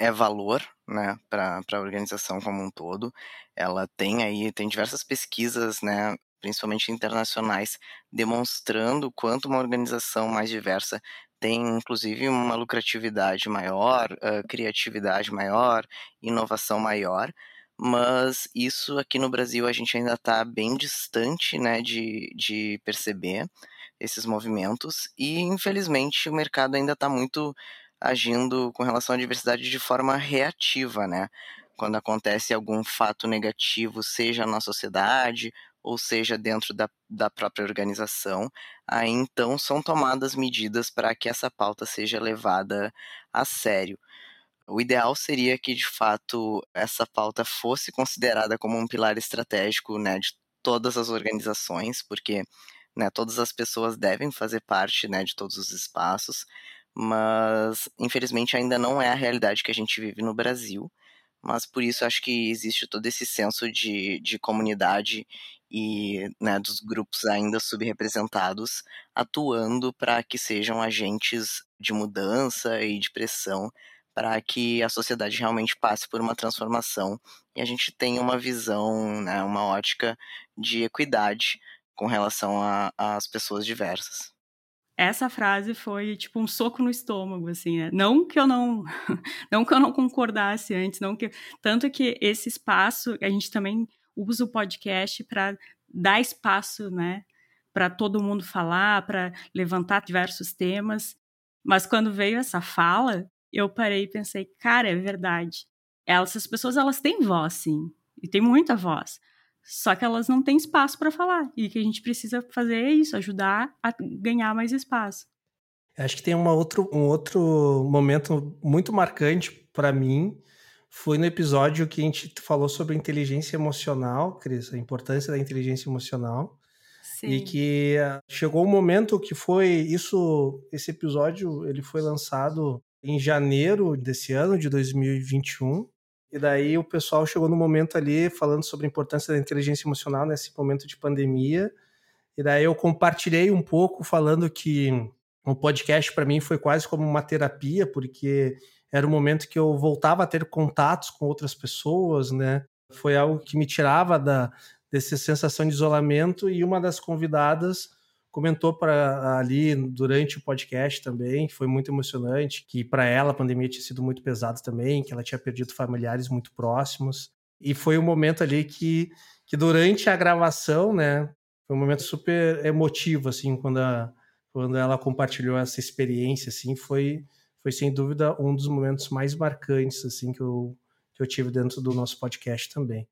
é valor né, para a organização como um todo. Ela tem aí, tem diversas pesquisas, né, principalmente internacionais, demonstrando quanto uma organização mais diversa tem, inclusive, uma lucratividade maior, uh, criatividade maior, inovação maior mas isso aqui no Brasil a gente ainda está bem distante né, de, de perceber esses movimentos e infelizmente o mercado ainda está muito agindo com relação à diversidade de forma reativa, né? Quando acontece algum fato negativo, seja na sociedade ou seja dentro da, da própria organização, aí então são tomadas medidas para que essa pauta seja levada a sério. O ideal seria que, de fato, essa pauta fosse considerada como um pilar estratégico né, de todas as organizações, porque né, todas as pessoas devem fazer parte né, de todos os espaços, mas infelizmente ainda não é a realidade que a gente vive no Brasil. Mas por isso acho que existe todo esse senso de, de comunidade e né, dos grupos ainda subrepresentados atuando para que sejam agentes de mudança e de pressão para que a sociedade realmente passe por uma transformação e a gente tenha uma visão, né, uma ótica de equidade com relação às pessoas diversas. Essa frase foi tipo um soco no estômago, assim, né? Não que eu não, [laughs] não que eu não concordasse antes, não que tanto que esse espaço a gente também usa o podcast para dar espaço, né, para todo mundo falar, para levantar diversos temas. Mas quando veio essa fala, eu parei e pensei, cara, é verdade. Essas pessoas, elas têm voz, sim. E tem muita voz. Só que elas não têm espaço para falar. E o que a gente precisa fazer é isso, ajudar a ganhar mais espaço. Acho que tem uma outro, um outro momento muito marcante para mim. Foi no episódio que a gente falou sobre inteligência emocional, Cris, a importância da inteligência emocional. Sim. E que ah, chegou um momento que foi isso, esse episódio, ele foi lançado em janeiro desse ano, de 2021. E daí o pessoal chegou no momento ali falando sobre a importância da inteligência emocional nesse momento de pandemia. E daí eu compartilhei um pouco falando que o podcast para mim foi quase como uma terapia, porque era o momento que eu voltava a ter contatos com outras pessoas, né? Foi algo que me tirava da dessa sensação de isolamento e uma das convidadas comentou para ali durante o podcast também, foi muito emocionante, que para ela a pandemia tinha sido muito pesada também, que ela tinha perdido familiares muito próximos. E foi um momento ali que, que durante a gravação, né, foi um momento super emotivo, assim, quando, a, quando ela compartilhou essa experiência, assim, foi, foi sem dúvida um dos momentos mais marcantes, assim, que eu, que eu tive dentro do nosso podcast também.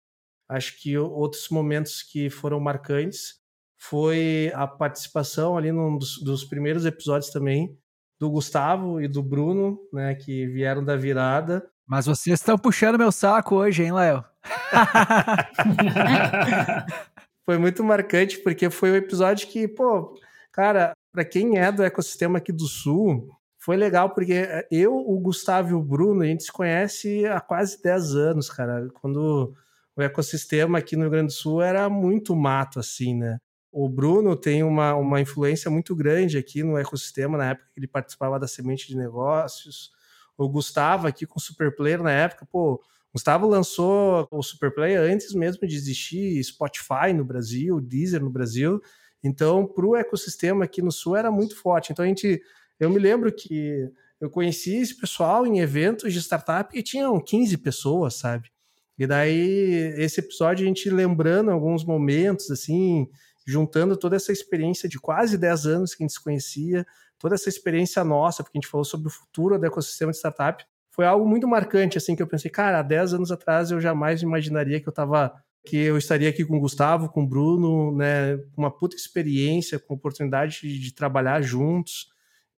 Acho que outros momentos que foram marcantes foi a participação ali num dos, dos, primeiros episódios também do Gustavo e do Bruno, né, que vieram da virada. Mas vocês estão puxando meu saco hoje, hein, Léo? [laughs] foi muito marcante porque foi um episódio que, pô, cara, para quem é do ecossistema aqui do Sul, foi legal porque eu, o Gustavo e o Bruno, a gente se conhece há quase 10 anos, cara. Quando o ecossistema aqui no Rio Grande do Sul era muito mato, assim, né? O Bruno tem uma, uma influência muito grande aqui no ecossistema, na época que ele participava da Semente de Negócios. O Gustavo aqui com o Superplayer na época, pô, Gustavo lançou o Superplayer antes mesmo de existir Spotify no Brasil, Deezer no Brasil. Então, para o ecossistema aqui no Sul era muito forte. Então, a gente, eu me lembro que eu conheci esse pessoal em eventos de startup e tinham 15 pessoas, sabe? E daí, esse episódio, a gente lembrando alguns momentos, assim, juntando toda essa experiência de quase 10 anos que a gente se conhecia, toda essa experiência nossa, porque a gente falou sobre o futuro do ecossistema de startup, foi algo muito marcante, assim, que eu pensei, cara, há 10 anos atrás eu jamais imaginaria que eu tava que eu estaria aqui com o Gustavo, com o Bruno, né, uma puta experiência, com oportunidade de, de trabalhar juntos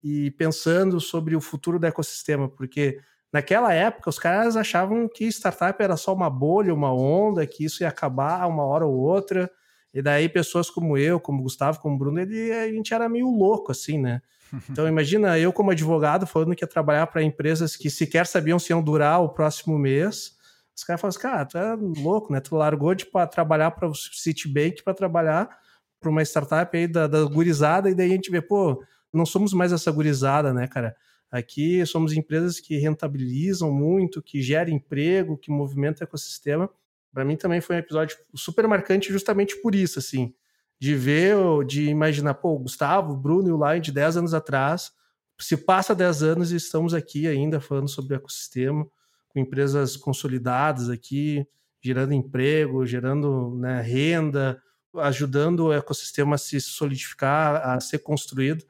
e pensando sobre o futuro do ecossistema, porque naquela época os caras achavam que startup era só uma bolha, uma onda, que isso ia acabar uma hora ou outra, e daí pessoas como eu, como Gustavo, como Bruno, ele, a gente era meio louco, assim, né? [laughs] Então imagina eu como advogado falando que ia trabalhar para empresas que sequer sabiam se iam durar o próximo mês. Os caras falam assim, cara, tu é louco, né? Tu largou de pra trabalhar para o Citibank para trabalhar para uma startup aí da, da gurizada, e daí a gente vê, pô, não somos mais essa gurizada, né, cara? Aqui somos empresas que rentabilizam muito, que geram emprego, que movimentam o ecossistema. Para mim também foi um episódio super marcante justamente por isso, assim, de ver, de imaginar, pô, o Gustavo, o Bruno e o Lion de 10 anos atrás, se passa 10 anos e estamos aqui ainda falando sobre ecossistema, com empresas consolidadas aqui, gerando emprego, gerando né, renda, ajudando o ecossistema a se solidificar, a ser construído.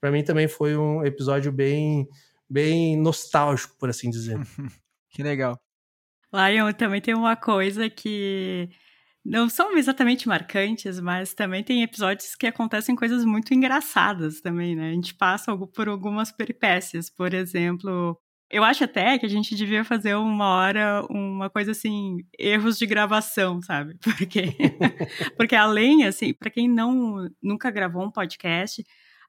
Para mim também foi um episódio bem, bem nostálgico, por assim dizer. [laughs] que legal. Lion também tem uma coisa que não são exatamente marcantes, mas também tem episódios que acontecem coisas muito engraçadas também, né? A gente passa por algumas peripécias, por exemplo. Eu acho até que a gente devia fazer uma hora uma coisa assim, erros de gravação, sabe? [laughs] Porque, porque além, assim, para quem não nunca gravou um podcast,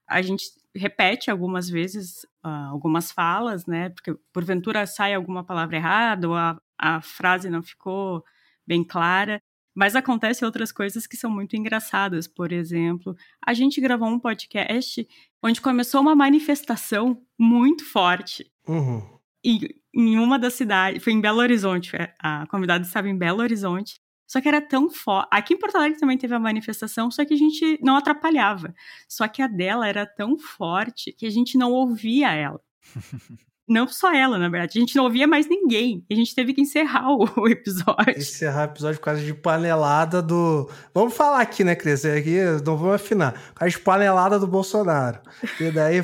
a gente repete algumas vezes uh, algumas falas, né? Porque porventura sai alguma palavra errada ou a, a frase não ficou bem clara. Mas acontecem outras coisas que são muito engraçadas. Por exemplo, a gente gravou um podcast onde começou uma manifestação muito forte. Uhum. E em uma das cidades, foi em Belo Horizonte, a convidada estava em Belo Horizonte, só que era tão forte. Aqui em Porto Alegre também teve a manifestação, só que a gente não atrapalhava. Só que a dela era tão forte que a gente não ouvia ela. [laughs] não só ela, na verdade. A gente não ouvia mais ninguém. A gente teve que encerrar o, episódio. Encerrar o episódio por causa de panelada do. Vamos falar aqui, né, Cris? Aqui não vamos afinar. Por causa de panelada do Bolsonaro. E daí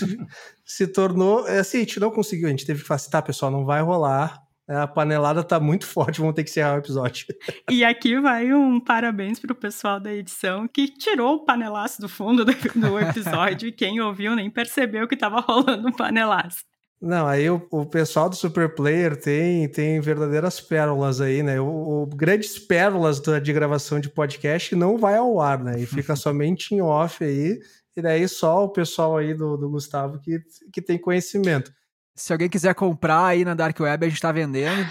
[laughs] se tornou. É assim, a gente não conseguiu, a gente teve que falar assim, tá, pessoal, não vai rolar. A panelada tá muito forte, vamos ter que encerrar o episódio. [laughs] E aqui vai um parabéns pro pessoal da edição que tirou o panelaço do fundo do, do episódio e quem ouviu nem percebeu que tava rolando um panelaço. Não, aí o, o, pessoal do Super Player tem, tem verdadeiras pérolas aí, né? O, o, grandes pérolas da, de gravação de podcast não vai ao ar, né? E fica [laughs] somente em off aí. E daí só o pessoal aí do, do Gustavo que, que tem conhecimento. Se alguém quiser comprar aí na Dark Web, a gente tá vendendo.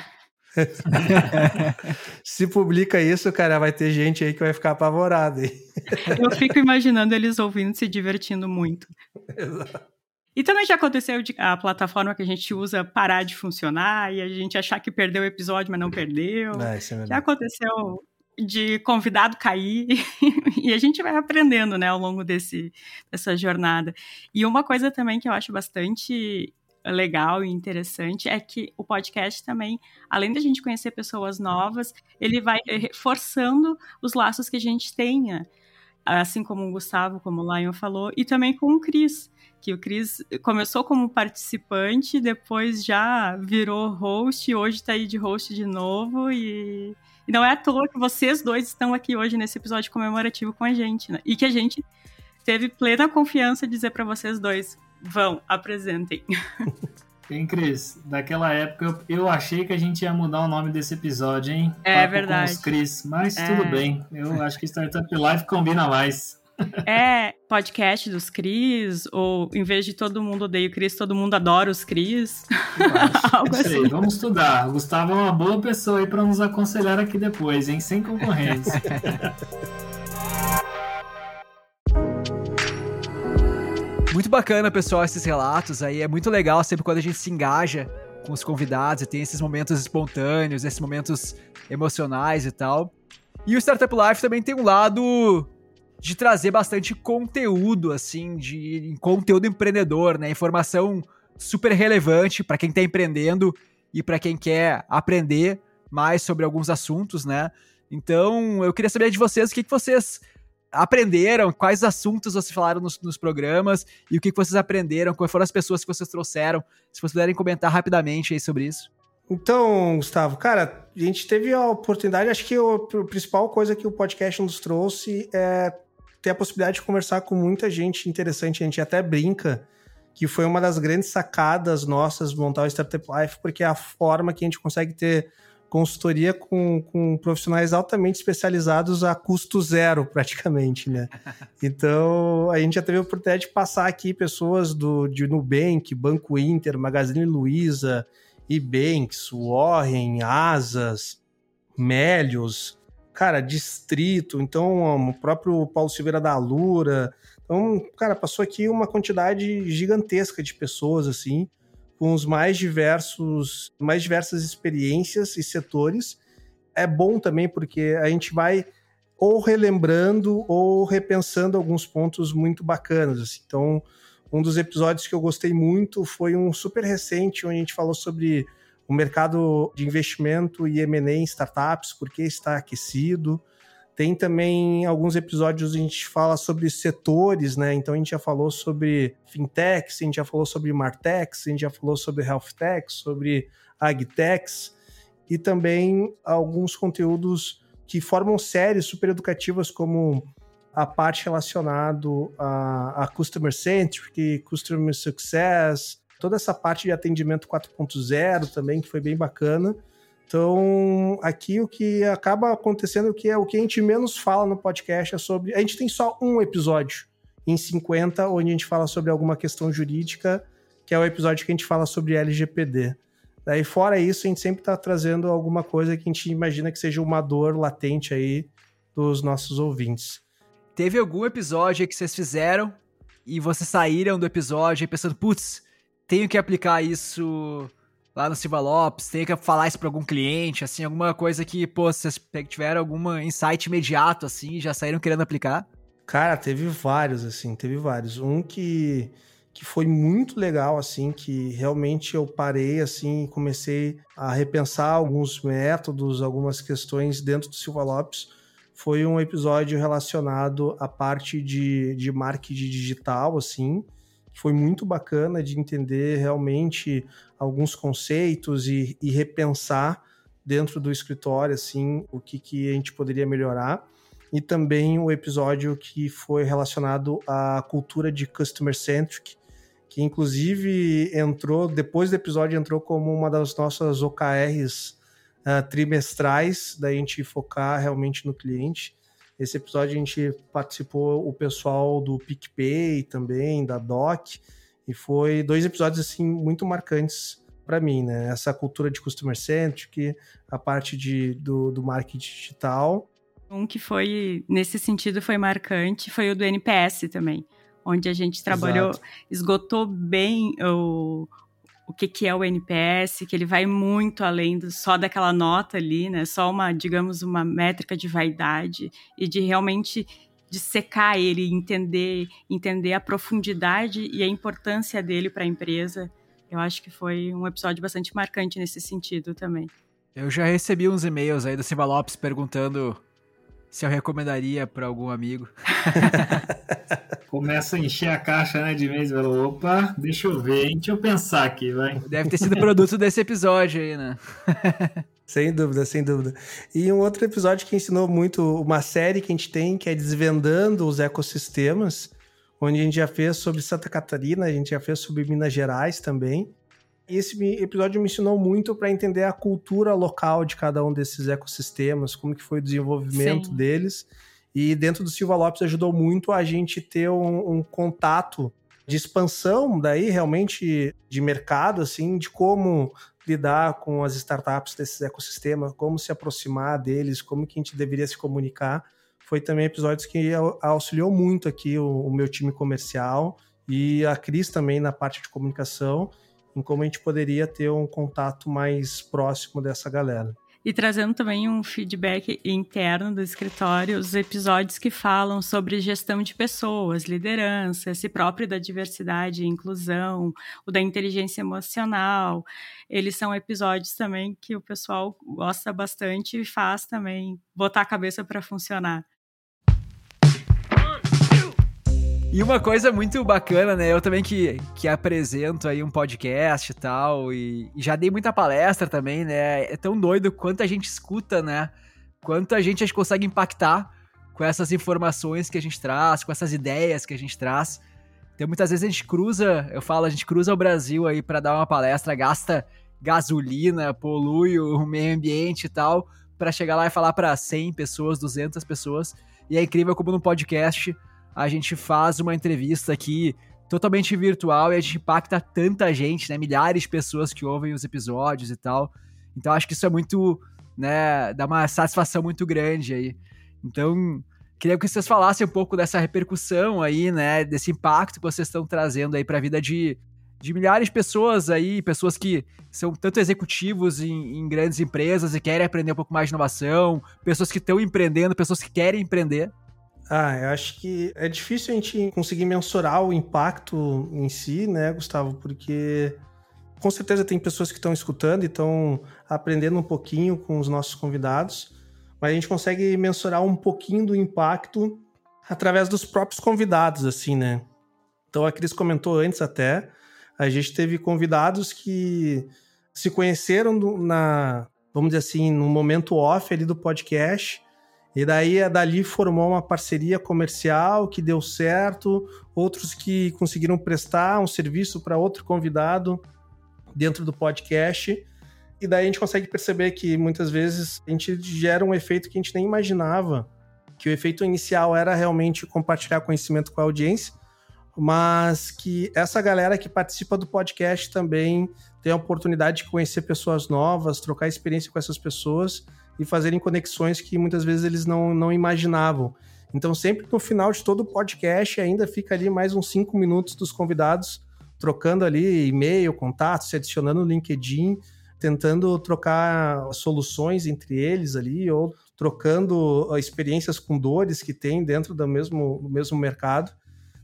[laughs] Se publica isso, cara, vai ter gente aí que vai ficar apavorada. Eu fico imaginando eles ouvindo, se divertindo muito. [laughs] Exato. E também já aconteceu de a plataforma que a gente usa parar de funcionar e a gente achar que perdeu o episódio, mas não perdeu. É, é já aconteceu de convidado cair [laughs] e a gente vai aprendendo, né, ao longo desse, dessa jornada. E uma coisa também que eu acho bastante legal e interessante é que o podcast também, além da gente conhecer pessoas novas, ele vai reforçando os laços que a gente tenha, assim como o Gustavo, como o Lion falou, e também com o Cris que o Cris começou como participante, depois já virou host, hoje está aí de host de novo e, e, não é à toa que vocês dois estão aqui hoje nesse episódio comemorativo com a gente, né? E que a gente teve plena confiança de dizer para vocês dois, vão, apresentem. [laughs] Hein, Cris? Daquela época eu, achei que a gente ia mudar o nome desse episódio, hein? É Papo verdade. Com os Cris, mas é. tudo bem. Eu acho que Startup Live combina mais. É podcast dos Cris, ou em vez de todo mundo odeia o Cris, todo mundo adora os Cris. [laughs] Algo assim. vamos estudar. O Gustavo é uma boa pessoa aí para nos aconselhar aqui depois, hein? Sem concorrência. [laughs] Muito bacana, pessoal, esses relatos aí. É muito legal sempre quando a gente se engaja com os convidados e tem esses momentos espontâneos, esses momentos emocionais e tal. E o Startup Life também tem um lado de trazer bastante conteúdo, assim, de conteúdo empreendedor, né? Informação super relevante para quem está empreendendo e para quem quer aprender mais sobre alguns assuntos, né? Então, eu queria saber de vocês o que, que vocês aprenderam, quais assuntos vocês falaram nos, nos programas e o que, que vocês aprenderam, quais foram as pessoas que vocês trouxeram. Se vocês puderem comentar rapidamente aí sobre isso. Então, Gustavo, cara, a gente teve a oportunidade, acho que a principal coisa que o podcast nos trouxe é ter a possibilidade de conversar com muita gente interessante. A gente até brinca que foi uma das grandes sacadas nossas montar o Startup Life, porque é a forma que a gente consegue ter consultoria com, com profissionais altamente especializados a custo zero, [laughs] praticamente, né? Então, a gente já teve a oportunidade de passar aqui pessoas do, de Nubank, Banco Inter, Magazine Luiza, Ebanks, Warren, Asas, Melios, cara, distrito, então o próprio Paulo Silveira da Lura. Então, cara, passou aqui uma quantidade gigantesca de pessoas, assim, com os mais diversos, mais diversas experiências e setores. É bom também porque a gente vai ou relembrando ou repensando alguns pontos muito bacanas. Assim. Então, um dos episódios que eu gostei muito foi um super recente, onde a gente falou sobre o mercado de investimento e M&A em startups, porque está aquecido. Tem também alguns episódios a gente fala sobre setores, né? Então a gente já falou sobre fintechs, a gente já falou sobre martechs, a gente já falou sobre healthtechs, sobre agtechs e também alguns conteúdos que formam séries super educativas como a parte relacionada a, a Customer Centric, Customer Success, toda essa parte de atendimento 4.0 também, que foi bem bacana. Então, aqui o que acaba acontecendo, o que é o que a gente menos fala no podcast é sobre. A gente tem só um episódio em 50, onde a gente fala sobre alguma questão jurídica, que é o episódio que a gente fala sobre LGPD. Daí, fora isso, a gente sempre está trazendo alguma coisa que a gente imagina que seja uma dor latente aí dos nossos ouvintes. Teve algum episódio que vocês fizeram e vocês saíram do episódio pensando, putz, tenho que aplicar isso lá no Silva Lopes, tem que falar isso para algum cliente, assim, alguma coisa que, pô, vocês tiveram algum insight imediato, assim, já saíram querendo aplicar? Cara, teve vários, assim, teve vários. Um que, que foi muito legal, assim, que realmente eu parei, assim, e comecei a repensar alguns métodos, algumas questões dentro do Silva Lopes, foi um episódio relacionado à parte de, de marketing digital, assim, foi muito bacana de entender realmente alguns conceitos e, e repensar dentro do escritório, assim, o que, que a gente poderia melhorar e também o episódio que foi relacionado à cultura de customer centric, que inclusive entrou, depois do episódio, entrou como uma das nossas OKRs uh, ah, trimestrais, da gente focar realmente no cliente. Esse episódio a gente participou o pessoal do PicPay também, da Doc, e foi dois episódios assim muito marcantes para mim, né? Essa cultura de customer centric, a parte de, do, do marketing digital um que foi, nesse sentido, foi marcante foi o do NPS também, onde a gente trabalhou, Exato. esgotou bem o, o que, que é o NPS, que ele vai muito além do, só daquela nota ali, né? Só uma, digamos, uma métrica de vaidade e de realmente secar ele, entender, entender a profundidade e a importância dele para a empresa. Eu acho que foi um episódio bastante marcante nesse sentido também. Eu já recebi uns e-mails aí do Silva Lopes perguntando se eu recomendaria para algum amigo. [laughs] Começa a encher a caixa, né, de vez. Opa, deixa eu ver, hein? Deixa eu pensar aqui, vai. Deve ter sido produto desse episódio aí, né? [laughs] sem dúvida, sem dúvida. E um outro episódio que ensinou muito, uma série que a gente tem, que é Desvendando os Ecossistemas, onde a gente já fez sobre Santa Catarina, a gente já fez sobre Minas Gerais também esse episódio me ensinou muito para entender a cultura local de cada um desses ecossistemas, como que foi o desenvolvimento Sim. deles. E dentro do Silva Lopes ajudou muito a gente ter um, um, contato de expansão daí realmente de mercado, assim, de como lidar com as startups desses ecossistemas, como se aproximar deles, como que a gente deveria se comunicar. Foi também episódios que auxiliou muito aqui o, o meu time comercial e a Cris também na parte de comunicação em como a gente poderia ter um contato mais próximo dessa galera. E trazendo também um feedback interno do escritório, os episódios que falam sobre gestão de pessoas, liderança, esse próprio da diversidade e inclusão, o da inteligência emocional. Eles são episódios também que o pessoal gosta bastante e faz também botar a cabeça para funcionar. E uma coisa muito bacana, né? Eu também que, que apresento aí um podcast e tal, e, e, já dei muita palestra também, né? É tão doido quanto a gente escuta, né? Quanto a gente consegue impactar com essas informações que a gente traz, com essas ideias que a gente traz. Então muitas vezes a gente cruza, eu falo, a gente cruza o Brasil aí para dar uma palestra, gasta gasolina, polui o meio ambiente e tal, para chegar lá e falar para 100 pessoas, 200 pessoas. E é incrível como no podcast a gente faz uma entrevista aqui totalmente virtual e a gente impacta tanta gente, né? Milhares de pessoas que ouvem os episódios e tal. Então acho que isso é muito, né? Dá uma satisfação muito grande aí. Então, queria que vocês falassem um pouco dessa repercussão aí, né? Desse impacto que vocês estão trazendo aí para a vida de, de milhares de pessoas aí, pessoas que são tanto executivos em, em grandes empresas e querem aprender um pouco mais de inovação, pessoas que estão empreendendo, pessoas que querem empreender. Ah, eu acho que é difícil a gente conseguir mensurar o impacto em si, né, Gustavo? Porque com certeza tem pessoas que estão escutando e estão aprendendo um pouquinho com os nossos convidados, mas a gente consegue mensurar um pouquinho do impacto através dos próprios convidados, assim, né? Então a Cris comentou antes até, a gente teve convidados que se conheceram na, vamos dizer assim, no momento off ali do podcast e daí, dali formou uma parceria comercial que deu certo, outros que conseguiram prestar um serviço para outro convidado dentro do podcast. E daí a gente consegue perceber que muitas vezes a gente gera um efeito que a gente nem imaginava, que o efeito inicial era realmente compartilhar conhecimento com a audiência, mas que essa galera que participa do podcast também tem a oportunidade de conhecer pessoas novas, trocar experiência com essas pessoas e fazerem conexões que muitas vezes eles não, não imaginavam. Então, sempre no final de todo o podcast, ainda fica ali mais uns cinco minutos dos convidados trocando ali e-mail, contato, se adicionando no LinkedIn, tentando trocar soluções entre eles ali, ou trocando experiências com dores que tem dentro do mesmo, do mesmo mercado.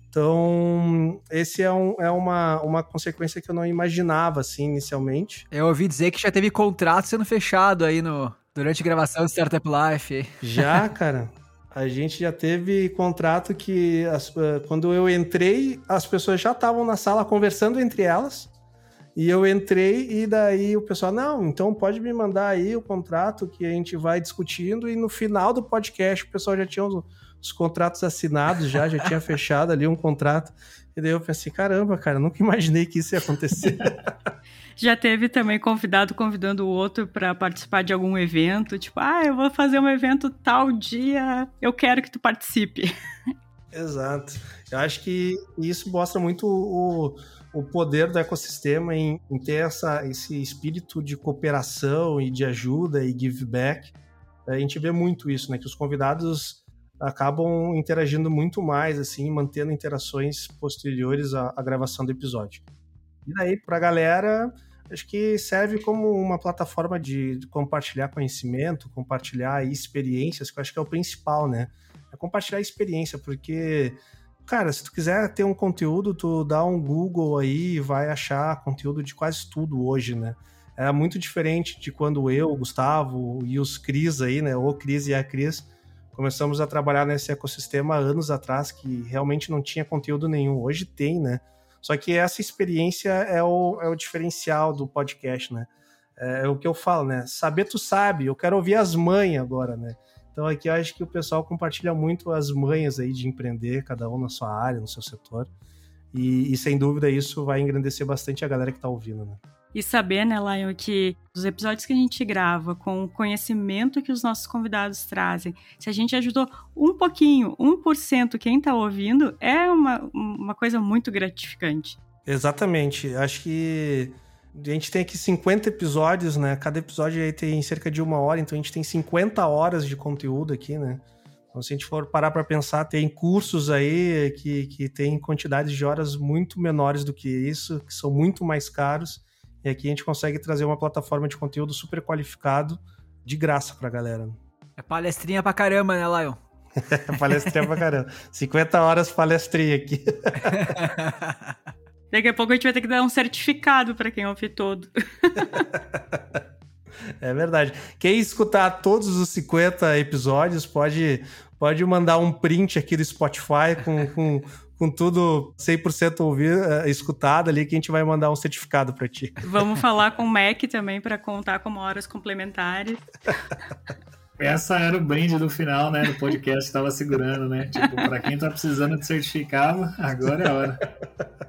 Então, esse é, um, é uma, uma consequência que eu não imaginava, assim, inicialmente. Eu ouvi dizer que já teve contrato sendo fechado aí no, durante a gravação de Startup Life. Já, [laughs] cara. A gente já teve contrato que, as, eh, quando eu entrei, as pessoas já estavam na sala conversando entre elas. E eu entrei e daí o pessoal, não, então pode me mandar aí o contrato que a gente vai discutindo. E no final do podcast o pessoal já tinha os, os contratos assinados, já, já tinha [laughs] fechado ali um contrato. E daí eu pensei, caramba, cara, nunca imaginei que isso ia acontecer. [laughs] Já teve também convidado convidando o outro para participar de algum evento, tipo, ah, eu vou fazer um evento tal dia, eu quero que tu participe. [laughs] Exato. Eu acho que isso mostra muito o, o poder do ecossistema em, em ter essa, esse espírito de cooperação e de ajuda e give back. A gente vê muito isso, né? Que os convidados acabam interagindo muito mais, assim, mantendo interações posteriores à, à gravação do episódio. E daí, para a galera, acho que serve como uma plataforma de, compartilhar conhecimento, compartilhar experiências, que eu acho que é o principal, né? É compartilhar experiência, porque, cara, se tu quiser ter um conteúdo, tu dá um Google aí e vai achar conteúdo de quase tudo hoje, né? É muito diferente de quando eu, o Gustavo e os Cris aí, né? O Cris e a Cris começamos a trabalhar nesse ecossistema anos atrás, que realmente não tinha conteúdo nenhum. Hoje tem, né? Só que essa experiência é o, é o diferencial do podcast, né? É, é o que eu falo, né? Saber tu sabe, eu quero ouvir as mães agora, né? Então aqui eu acho que o pessoal compartilha muito as manhas aí de empreender, cada um na sua área, no seu setor. E, e sem dúvida isso vai engrandecer bastante a galera que está ouvindo, né? E saber, né, Lion, que os episódios que a gente grava, com o conhecimento que os nossos convidados trazem, se a gente ajudou um pouquinho, 1% quem está ouvindo, é uma, uma coisa muito gratificante. Exatamente. Acho que a gente tem aqui 50 episódios, né? Cada episódio aí tem cerca de uma hora, então a gente tem 50 horas de conteúdo aqui, né? Então, se a gente for parar para pensar, tem cursos aí que, que tem quantidades de horas muito menores do que isso, que são muito mais caros e aqui a gente consegue trazer uma plataforma de conteúdo super qualificado de graça pra galera. É palestrinha pra caramba, né, Lion? [laughs] palestrinha pra caramba. 50 horas palestrinha aqui. [laughs] Daqui a pouco a gente vai ter que dar um certificado para quem ouve todo. [laughs] é verdade. Quem escutar todos os 50 episódios pode, pode mandar um print aqui do Spotify com, com com tudo 100% ouvir, uh, escutado ali, que a gente vai mandar um certificado para ti. [laughs] Vamos falar com o Mac também para contar como horas complementares. [laughs] Essa era o brinde do final, né, do podcast que estava segurando, né? Tipo, para quem tá precisando de certificado, agora é a hora.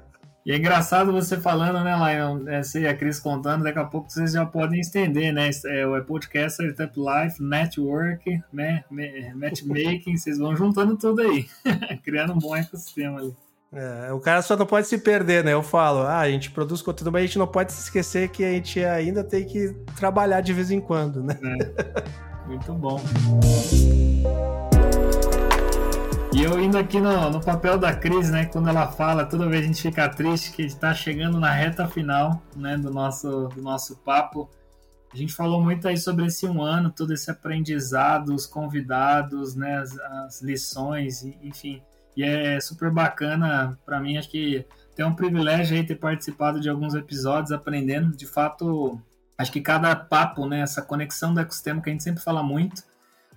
[laughs] E é engraçado você falando, né, Lion? Essa e a Cris contando, daqui a pouco vocês já podem estender, né? É o podcast Startup Life, Network, né? Matchmaking, vocês vão juntando tudo aí, [laughs] criando um bom ecossistema ali. É, o cara só não pode se perder, né? Eu falo, ah, a gente produz conteúdo, mas a gente não pode se esquecer que a gente ainda tem que trabalhar de vez em quando, né? É. Muito bom. E eu indo aqui no, no papel da Cris, né? Quando ela fala, toda vez a gente fica triste que está chegando na reta final, né? Do nosso, do nosso papo. A gente falou muito aí sobre esse um ano, todo esse aprendizado, os convidados, né? As, as lições, enfim. E é super bacana para mim, acho que tem um privilégio aí ter participado de alguns episódios, aprendendo. De fato, acho que cada papo, né? Essa conexão do ecossistema que a gente sempre fala muito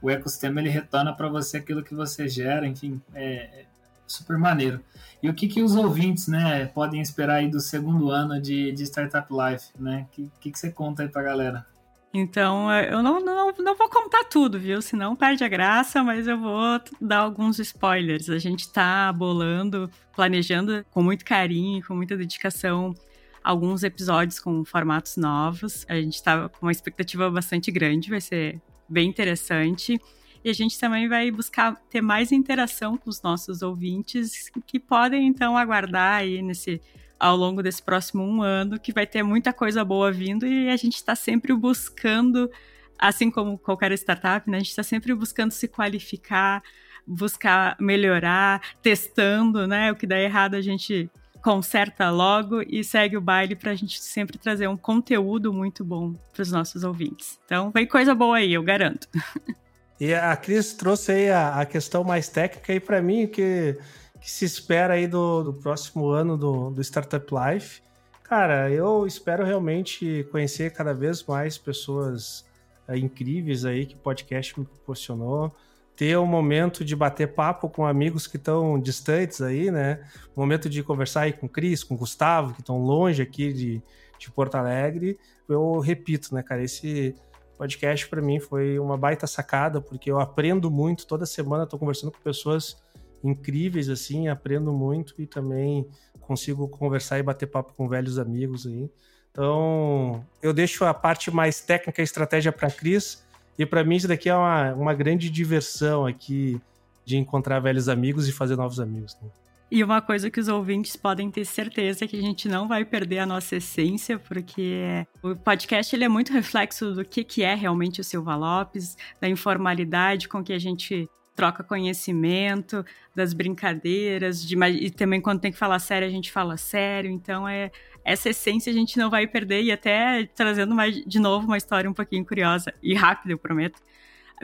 o ecossistema ele retorna para você aquilo que você gera, enfim, é, é super maneiro. E o que, que os ouvintes, né, podem esperar aí do segundo ano de, de Startup Life, né? O que, que, que você conta aí para a galera? Então, é, eu não, não, não vou contar tudo, viu? Senão perde a graça, mas eu vou dar alguns spoilers. A gente está bolando, planejando com muito carinho, com muita dedicação, alguns episódios com formatos novos. A gente está com uma expectativa bastante grande, vai ser bem interessante. E a gente também vai buscar ter mais interação com os nossos ouvintes, que podem então aguardar aí nesse ao longo desse próximo um ano, que vai ter muita coisa boa vindo e a gente está sempre buscando, assim como qualquer startup, né, a gente está sempre buscando se qualificar, buscar melhorar, testando, né? O que dá errado a gente conserta logo e segue o baile para a gente sempre trazer um conteúdo muito bom para os nossos ouvintes. Então, vem coisa boa aí, eu garanto. [laughs] E a Cris trouxe aí a, a questão mais técnica e para mim que, que se espera aí do, do próximo ano do, do Startup Life. Cara, eu espero realmente conhecer cada vez mais pessoas é, incríveis aí que o podcast me proporcionou ter um momento de bater papo com amigos que estão distantes aí, né? Um momento de conversar aí com o Cris, com o Gustavo, que estão longe aqui de, de Porto Alegre. Eu repito, né, cara, esse podcast para mim foi uma baita sacada, porque eu aprendo muito, toda semana estou conversando com pessoas incríveis, assim, aprendo muito e também consigo conversar e bater papo com velhos amigos aí. Então, eu deixo a parte mais técnica e estratégia para Cris, e para mim isso daqui é uma, uma grande diversão aqui de encontrar velhos amigos e fazer novos amigos. Né? E uma coisa que os ouvintes podem ter certeza é que a gente não vai perder a nossa essência, porque o podcast ele é muito reflexo do que, que é realmente o Silva Lopes, da informalidade com que a gente troca conhecimento, das brincadeiras, de, e também quando tem que falar sério, a gente fala sério. Então, é essa essência a gente não vai perder. E até trazendo mais, de novo uma história um pouquinho curiosa e rápida, eu prometo.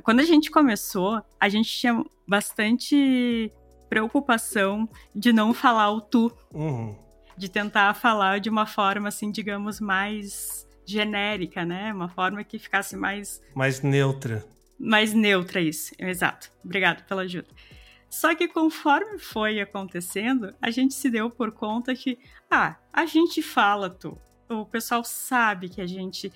Quando a gente começou, a gente tinha bastante preocupação de não falar o tu. Uhum. De tentar falar de uma forma, assim, digamos, mais genérica, né? Uma forma que ficasse mais. Mais neutra mais neutra isso, exato. Obrigado pela ajuda. Só que conforme foi acontecendo, a gente se deu por conta que, ah, a gente fala tu. O pessoal sabe que a gente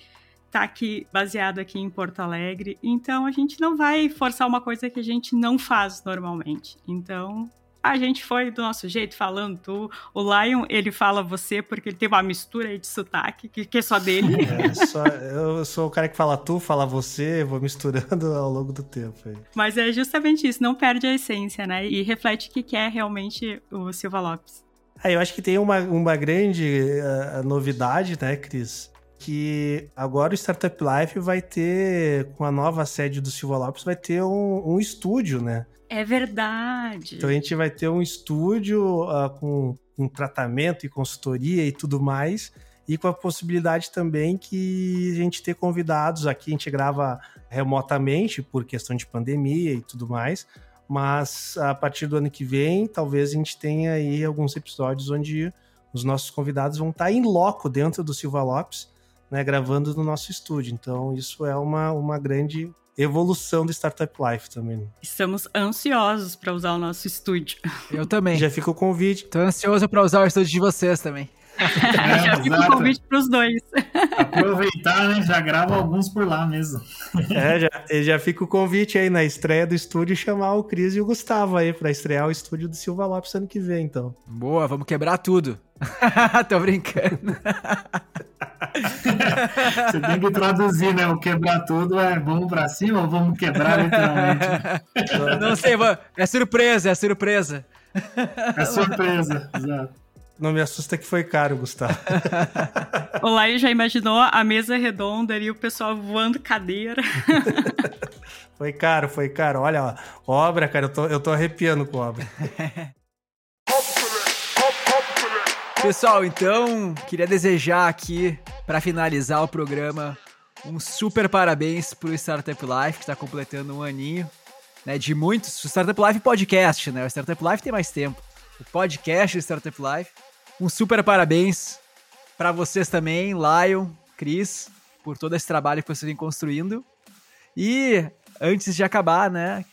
tá aqui baseado aqui em Porto Alegre, então a gente não vai forçar uma coisa que a gente não faz normalmente. Então, a gente foi do nosso jeito, falando tu. O Lion, ele fala você porque ele tem uma mistura aí de sotaque, que, que é só dele. [laughs] É, só, eu sou o cara que fala tu, fala você, vou misturando ao longo do tempo aí. Mas é justamente isso, não perde a essência, né? E reflete o que é realmente o Silva Lopes. É, eu acho que tem uma, uma grande uh, novidade, né, Cris? que agora o Startup Life vai ter, com a nova sede do Silva Lopes, vai ter um, um estúdio, né? É verdade. Então a gente vai ter um estúdio uh, com um tratamento e consultoria e tudo mais, e com a possibilidade também que a gente ter convidados aqui, a gente grava remotamente por questão de pandemia e tudo mais, mas a partir do ano que vem, talvez a gente tenha aí alguns episódios onde os nossos convidados vão estar em loco dentro do Silva Lopes, né, gravando no nosso estúdio. Então isso é uma, uma grande evolução do Startup Life também. Estamos ansiosos para usar o nosso estúdio. Eu também. Já fica o convite. Tô ansioso para usar o estúdio de vocês também. É, já fica o convite para os dois. Aproveitar, né? Já grava alguns por lá mesmo. É, já, já fica o convite aí na estreia do estúdio chamar o Cris e o Gustavo aí para estrear o estúdio do Silva Lopes ano que vem, então. Boa, vamos quebrar tudo. [laughs] Tô brincando. [laughs] Você tem que traduzir, né? O quebrar tudo é vamos pra cima ou vamos quebrar literalmente? [laughs] Não sei, é surpresa, é surpresa. É surpresa, exato. Não me assusta que foi caro, Gustavo. [laughs] [laughs] O Laio já imaginou a mesa redonda e o pessoal voando cadeira. [laughs] Foi caro, foi caro. Olha, ó, obra, cara, eu tô, eu tô arrepiando com obra. Pessoal, então, queria desejar aqui, para finalizar o programa, um super parabéns pro Startup Life, que está completando um aninho, né, de muitos. O Startup Life podcast, né? O Startup Life tem mais tempo. O podcast do Startup Life. Um super parabéns para vocês também, Lion, Cris, por todo esse trabalho que vocês vêm construindo. E antes de acabar, né,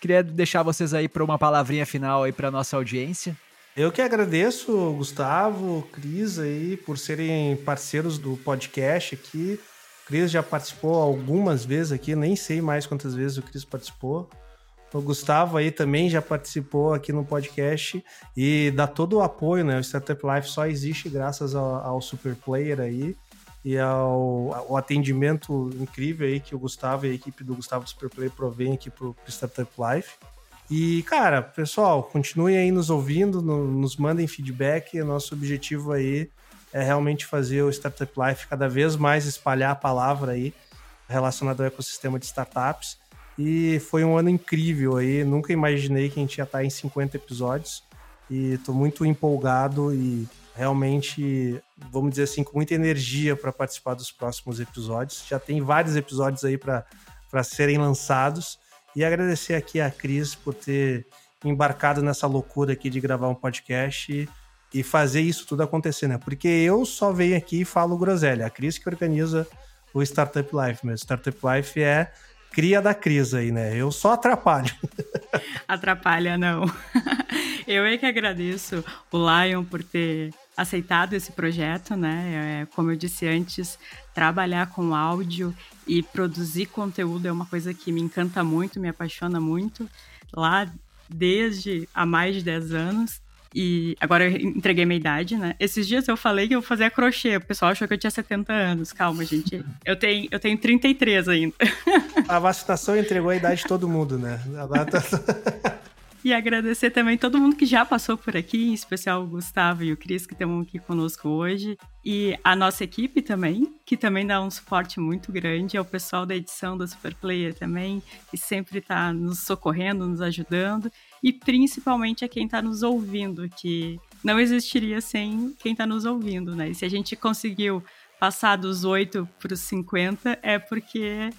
queria deixar vocês aí para uma palavrinha final aí para nossa audiência. Eu que agradeço, Gustavo, Cris aí, por serem parceiros do podcast aqui. Cris já participou algumas vezes aqui, nem sei mais quantas vezes o Cris participou. O Gustavo aí também já participou aqui no podcast e dá todo o apoio, né? O Startup Life só existe graças ao, ao Super Player aí e ao, ao, atendimento incrível aí que o Gustavo e a equipe do Gustavo Super Player provém aqui pro, pro Startup Life. E, cara, pessoal, continuem aí nos ouvindo, no, nos mandem feedback. Nosso objetivo aí é realmente fazer o Startup Life cada vez mais espalhar a palavra aí relacionada ao ecossistema de startups. E foi um ano incrível aí. Nunca imaginei que a gente ia estar em 50 episódios. E estou muito empolgado e realmente, vamos dizer assim, com muita energia para participar dos próximos episódios. Já tem vários episódios aí para serem lançados. E agradecer aqui a Cris por ter embarcado nessa loucura aqui de gravar um podcast e, e fazer isso tudo acontecer, né? Porque eu só venho aqui e falo groselha. A Cris que organiza o Startup Life, mas Startup Life é cria da crise aí, né? Eu só atrapalho. Atrapalha, não. [laughs] Eu é que agradeço o Lion por ter aceitado esse projeto, né? É, como eu disse antes, trabalhar com áudio e produzir conteúdo é uma coisa que me encanta muito, me apaixona muito. Lá desde há mais de 10 anos. E agora eu entreguei minha idade, né? Esses dias eu falei que eu fazia crochê. O pessoal achou que eu tinha 70 anos. Calma, gente. Eu tenho, eu tenho 33 ainda. [laughs] A vacinação entregou a idade de todo mundo, né? Agora tá... [laughs] E agradecer também todo mundo que já passou por aqui, em especial o Gustavo e o Cris, que estão aqui conosco hoje. E a nossa equipe também, que também dá um suporte muito grande. É o pessoal da edição da Super Player também, que sempre está nos socorrendo, nos ajudando. E principalmente a quem está nos ouvindo, que não existiria sem quem está nos ouvindo, né? E se a gente conseguiu passar dos 8 para os 50, é porque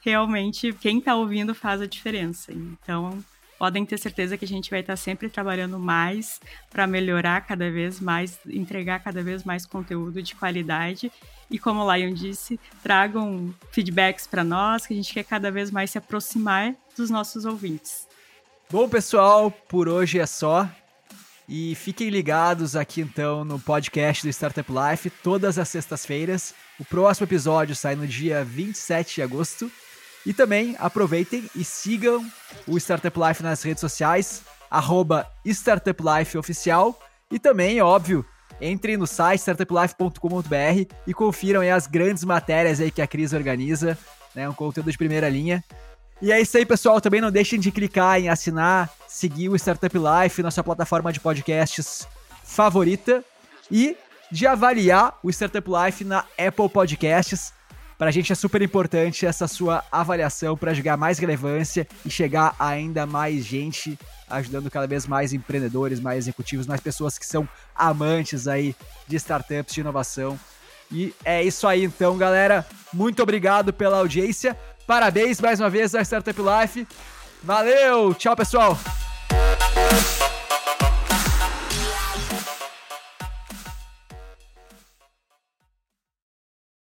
realmente quem está ouvindo faz a diferença. Então, podem ter certeza que a gente vai estar sempre trabalhando mais para melhorar cada vez mais, entregar cada vez mais conteúdo de qualidade. E como o Lion disse, tragam feedbacks para nós, que a gente quer cada vez mais se aproximar dos nossos ouvintes. Bom, pessoal, por hoje é só. E fiquem ligados aqui então no podcast do Startup Life todas as sextas-feiras. O próximo episódio sai no dia 27 de agosto. E também aproveitem e sigam o Startup Life nas redes sociais, arroba Startup Life Oficial. E também, óbvio, entrem no site startuplife.com.br e confiram as grandes matérias aí que a Cris organiza, né? Um conteúdo de primeira linha. E é isso aí, pessoal. Também não deixem de clicar em assinar, seguir o Startup Life na sua plataforma de podcasts favorita e de avaliar o Startup Life na Apple Podcasts. Para a gente é super importante essa sua avaliação para jogar mais relevância e chegar a ainda mais gente, ajudando cada vez mais empreendedores, mais executivos, mais pessoas que são amantes aí de startups, de inovação. E é isso aí então, galera. Muito obrigado pela audiência. Parabéns mais uma vez à Startup Life. Valeu, tchau pessoal.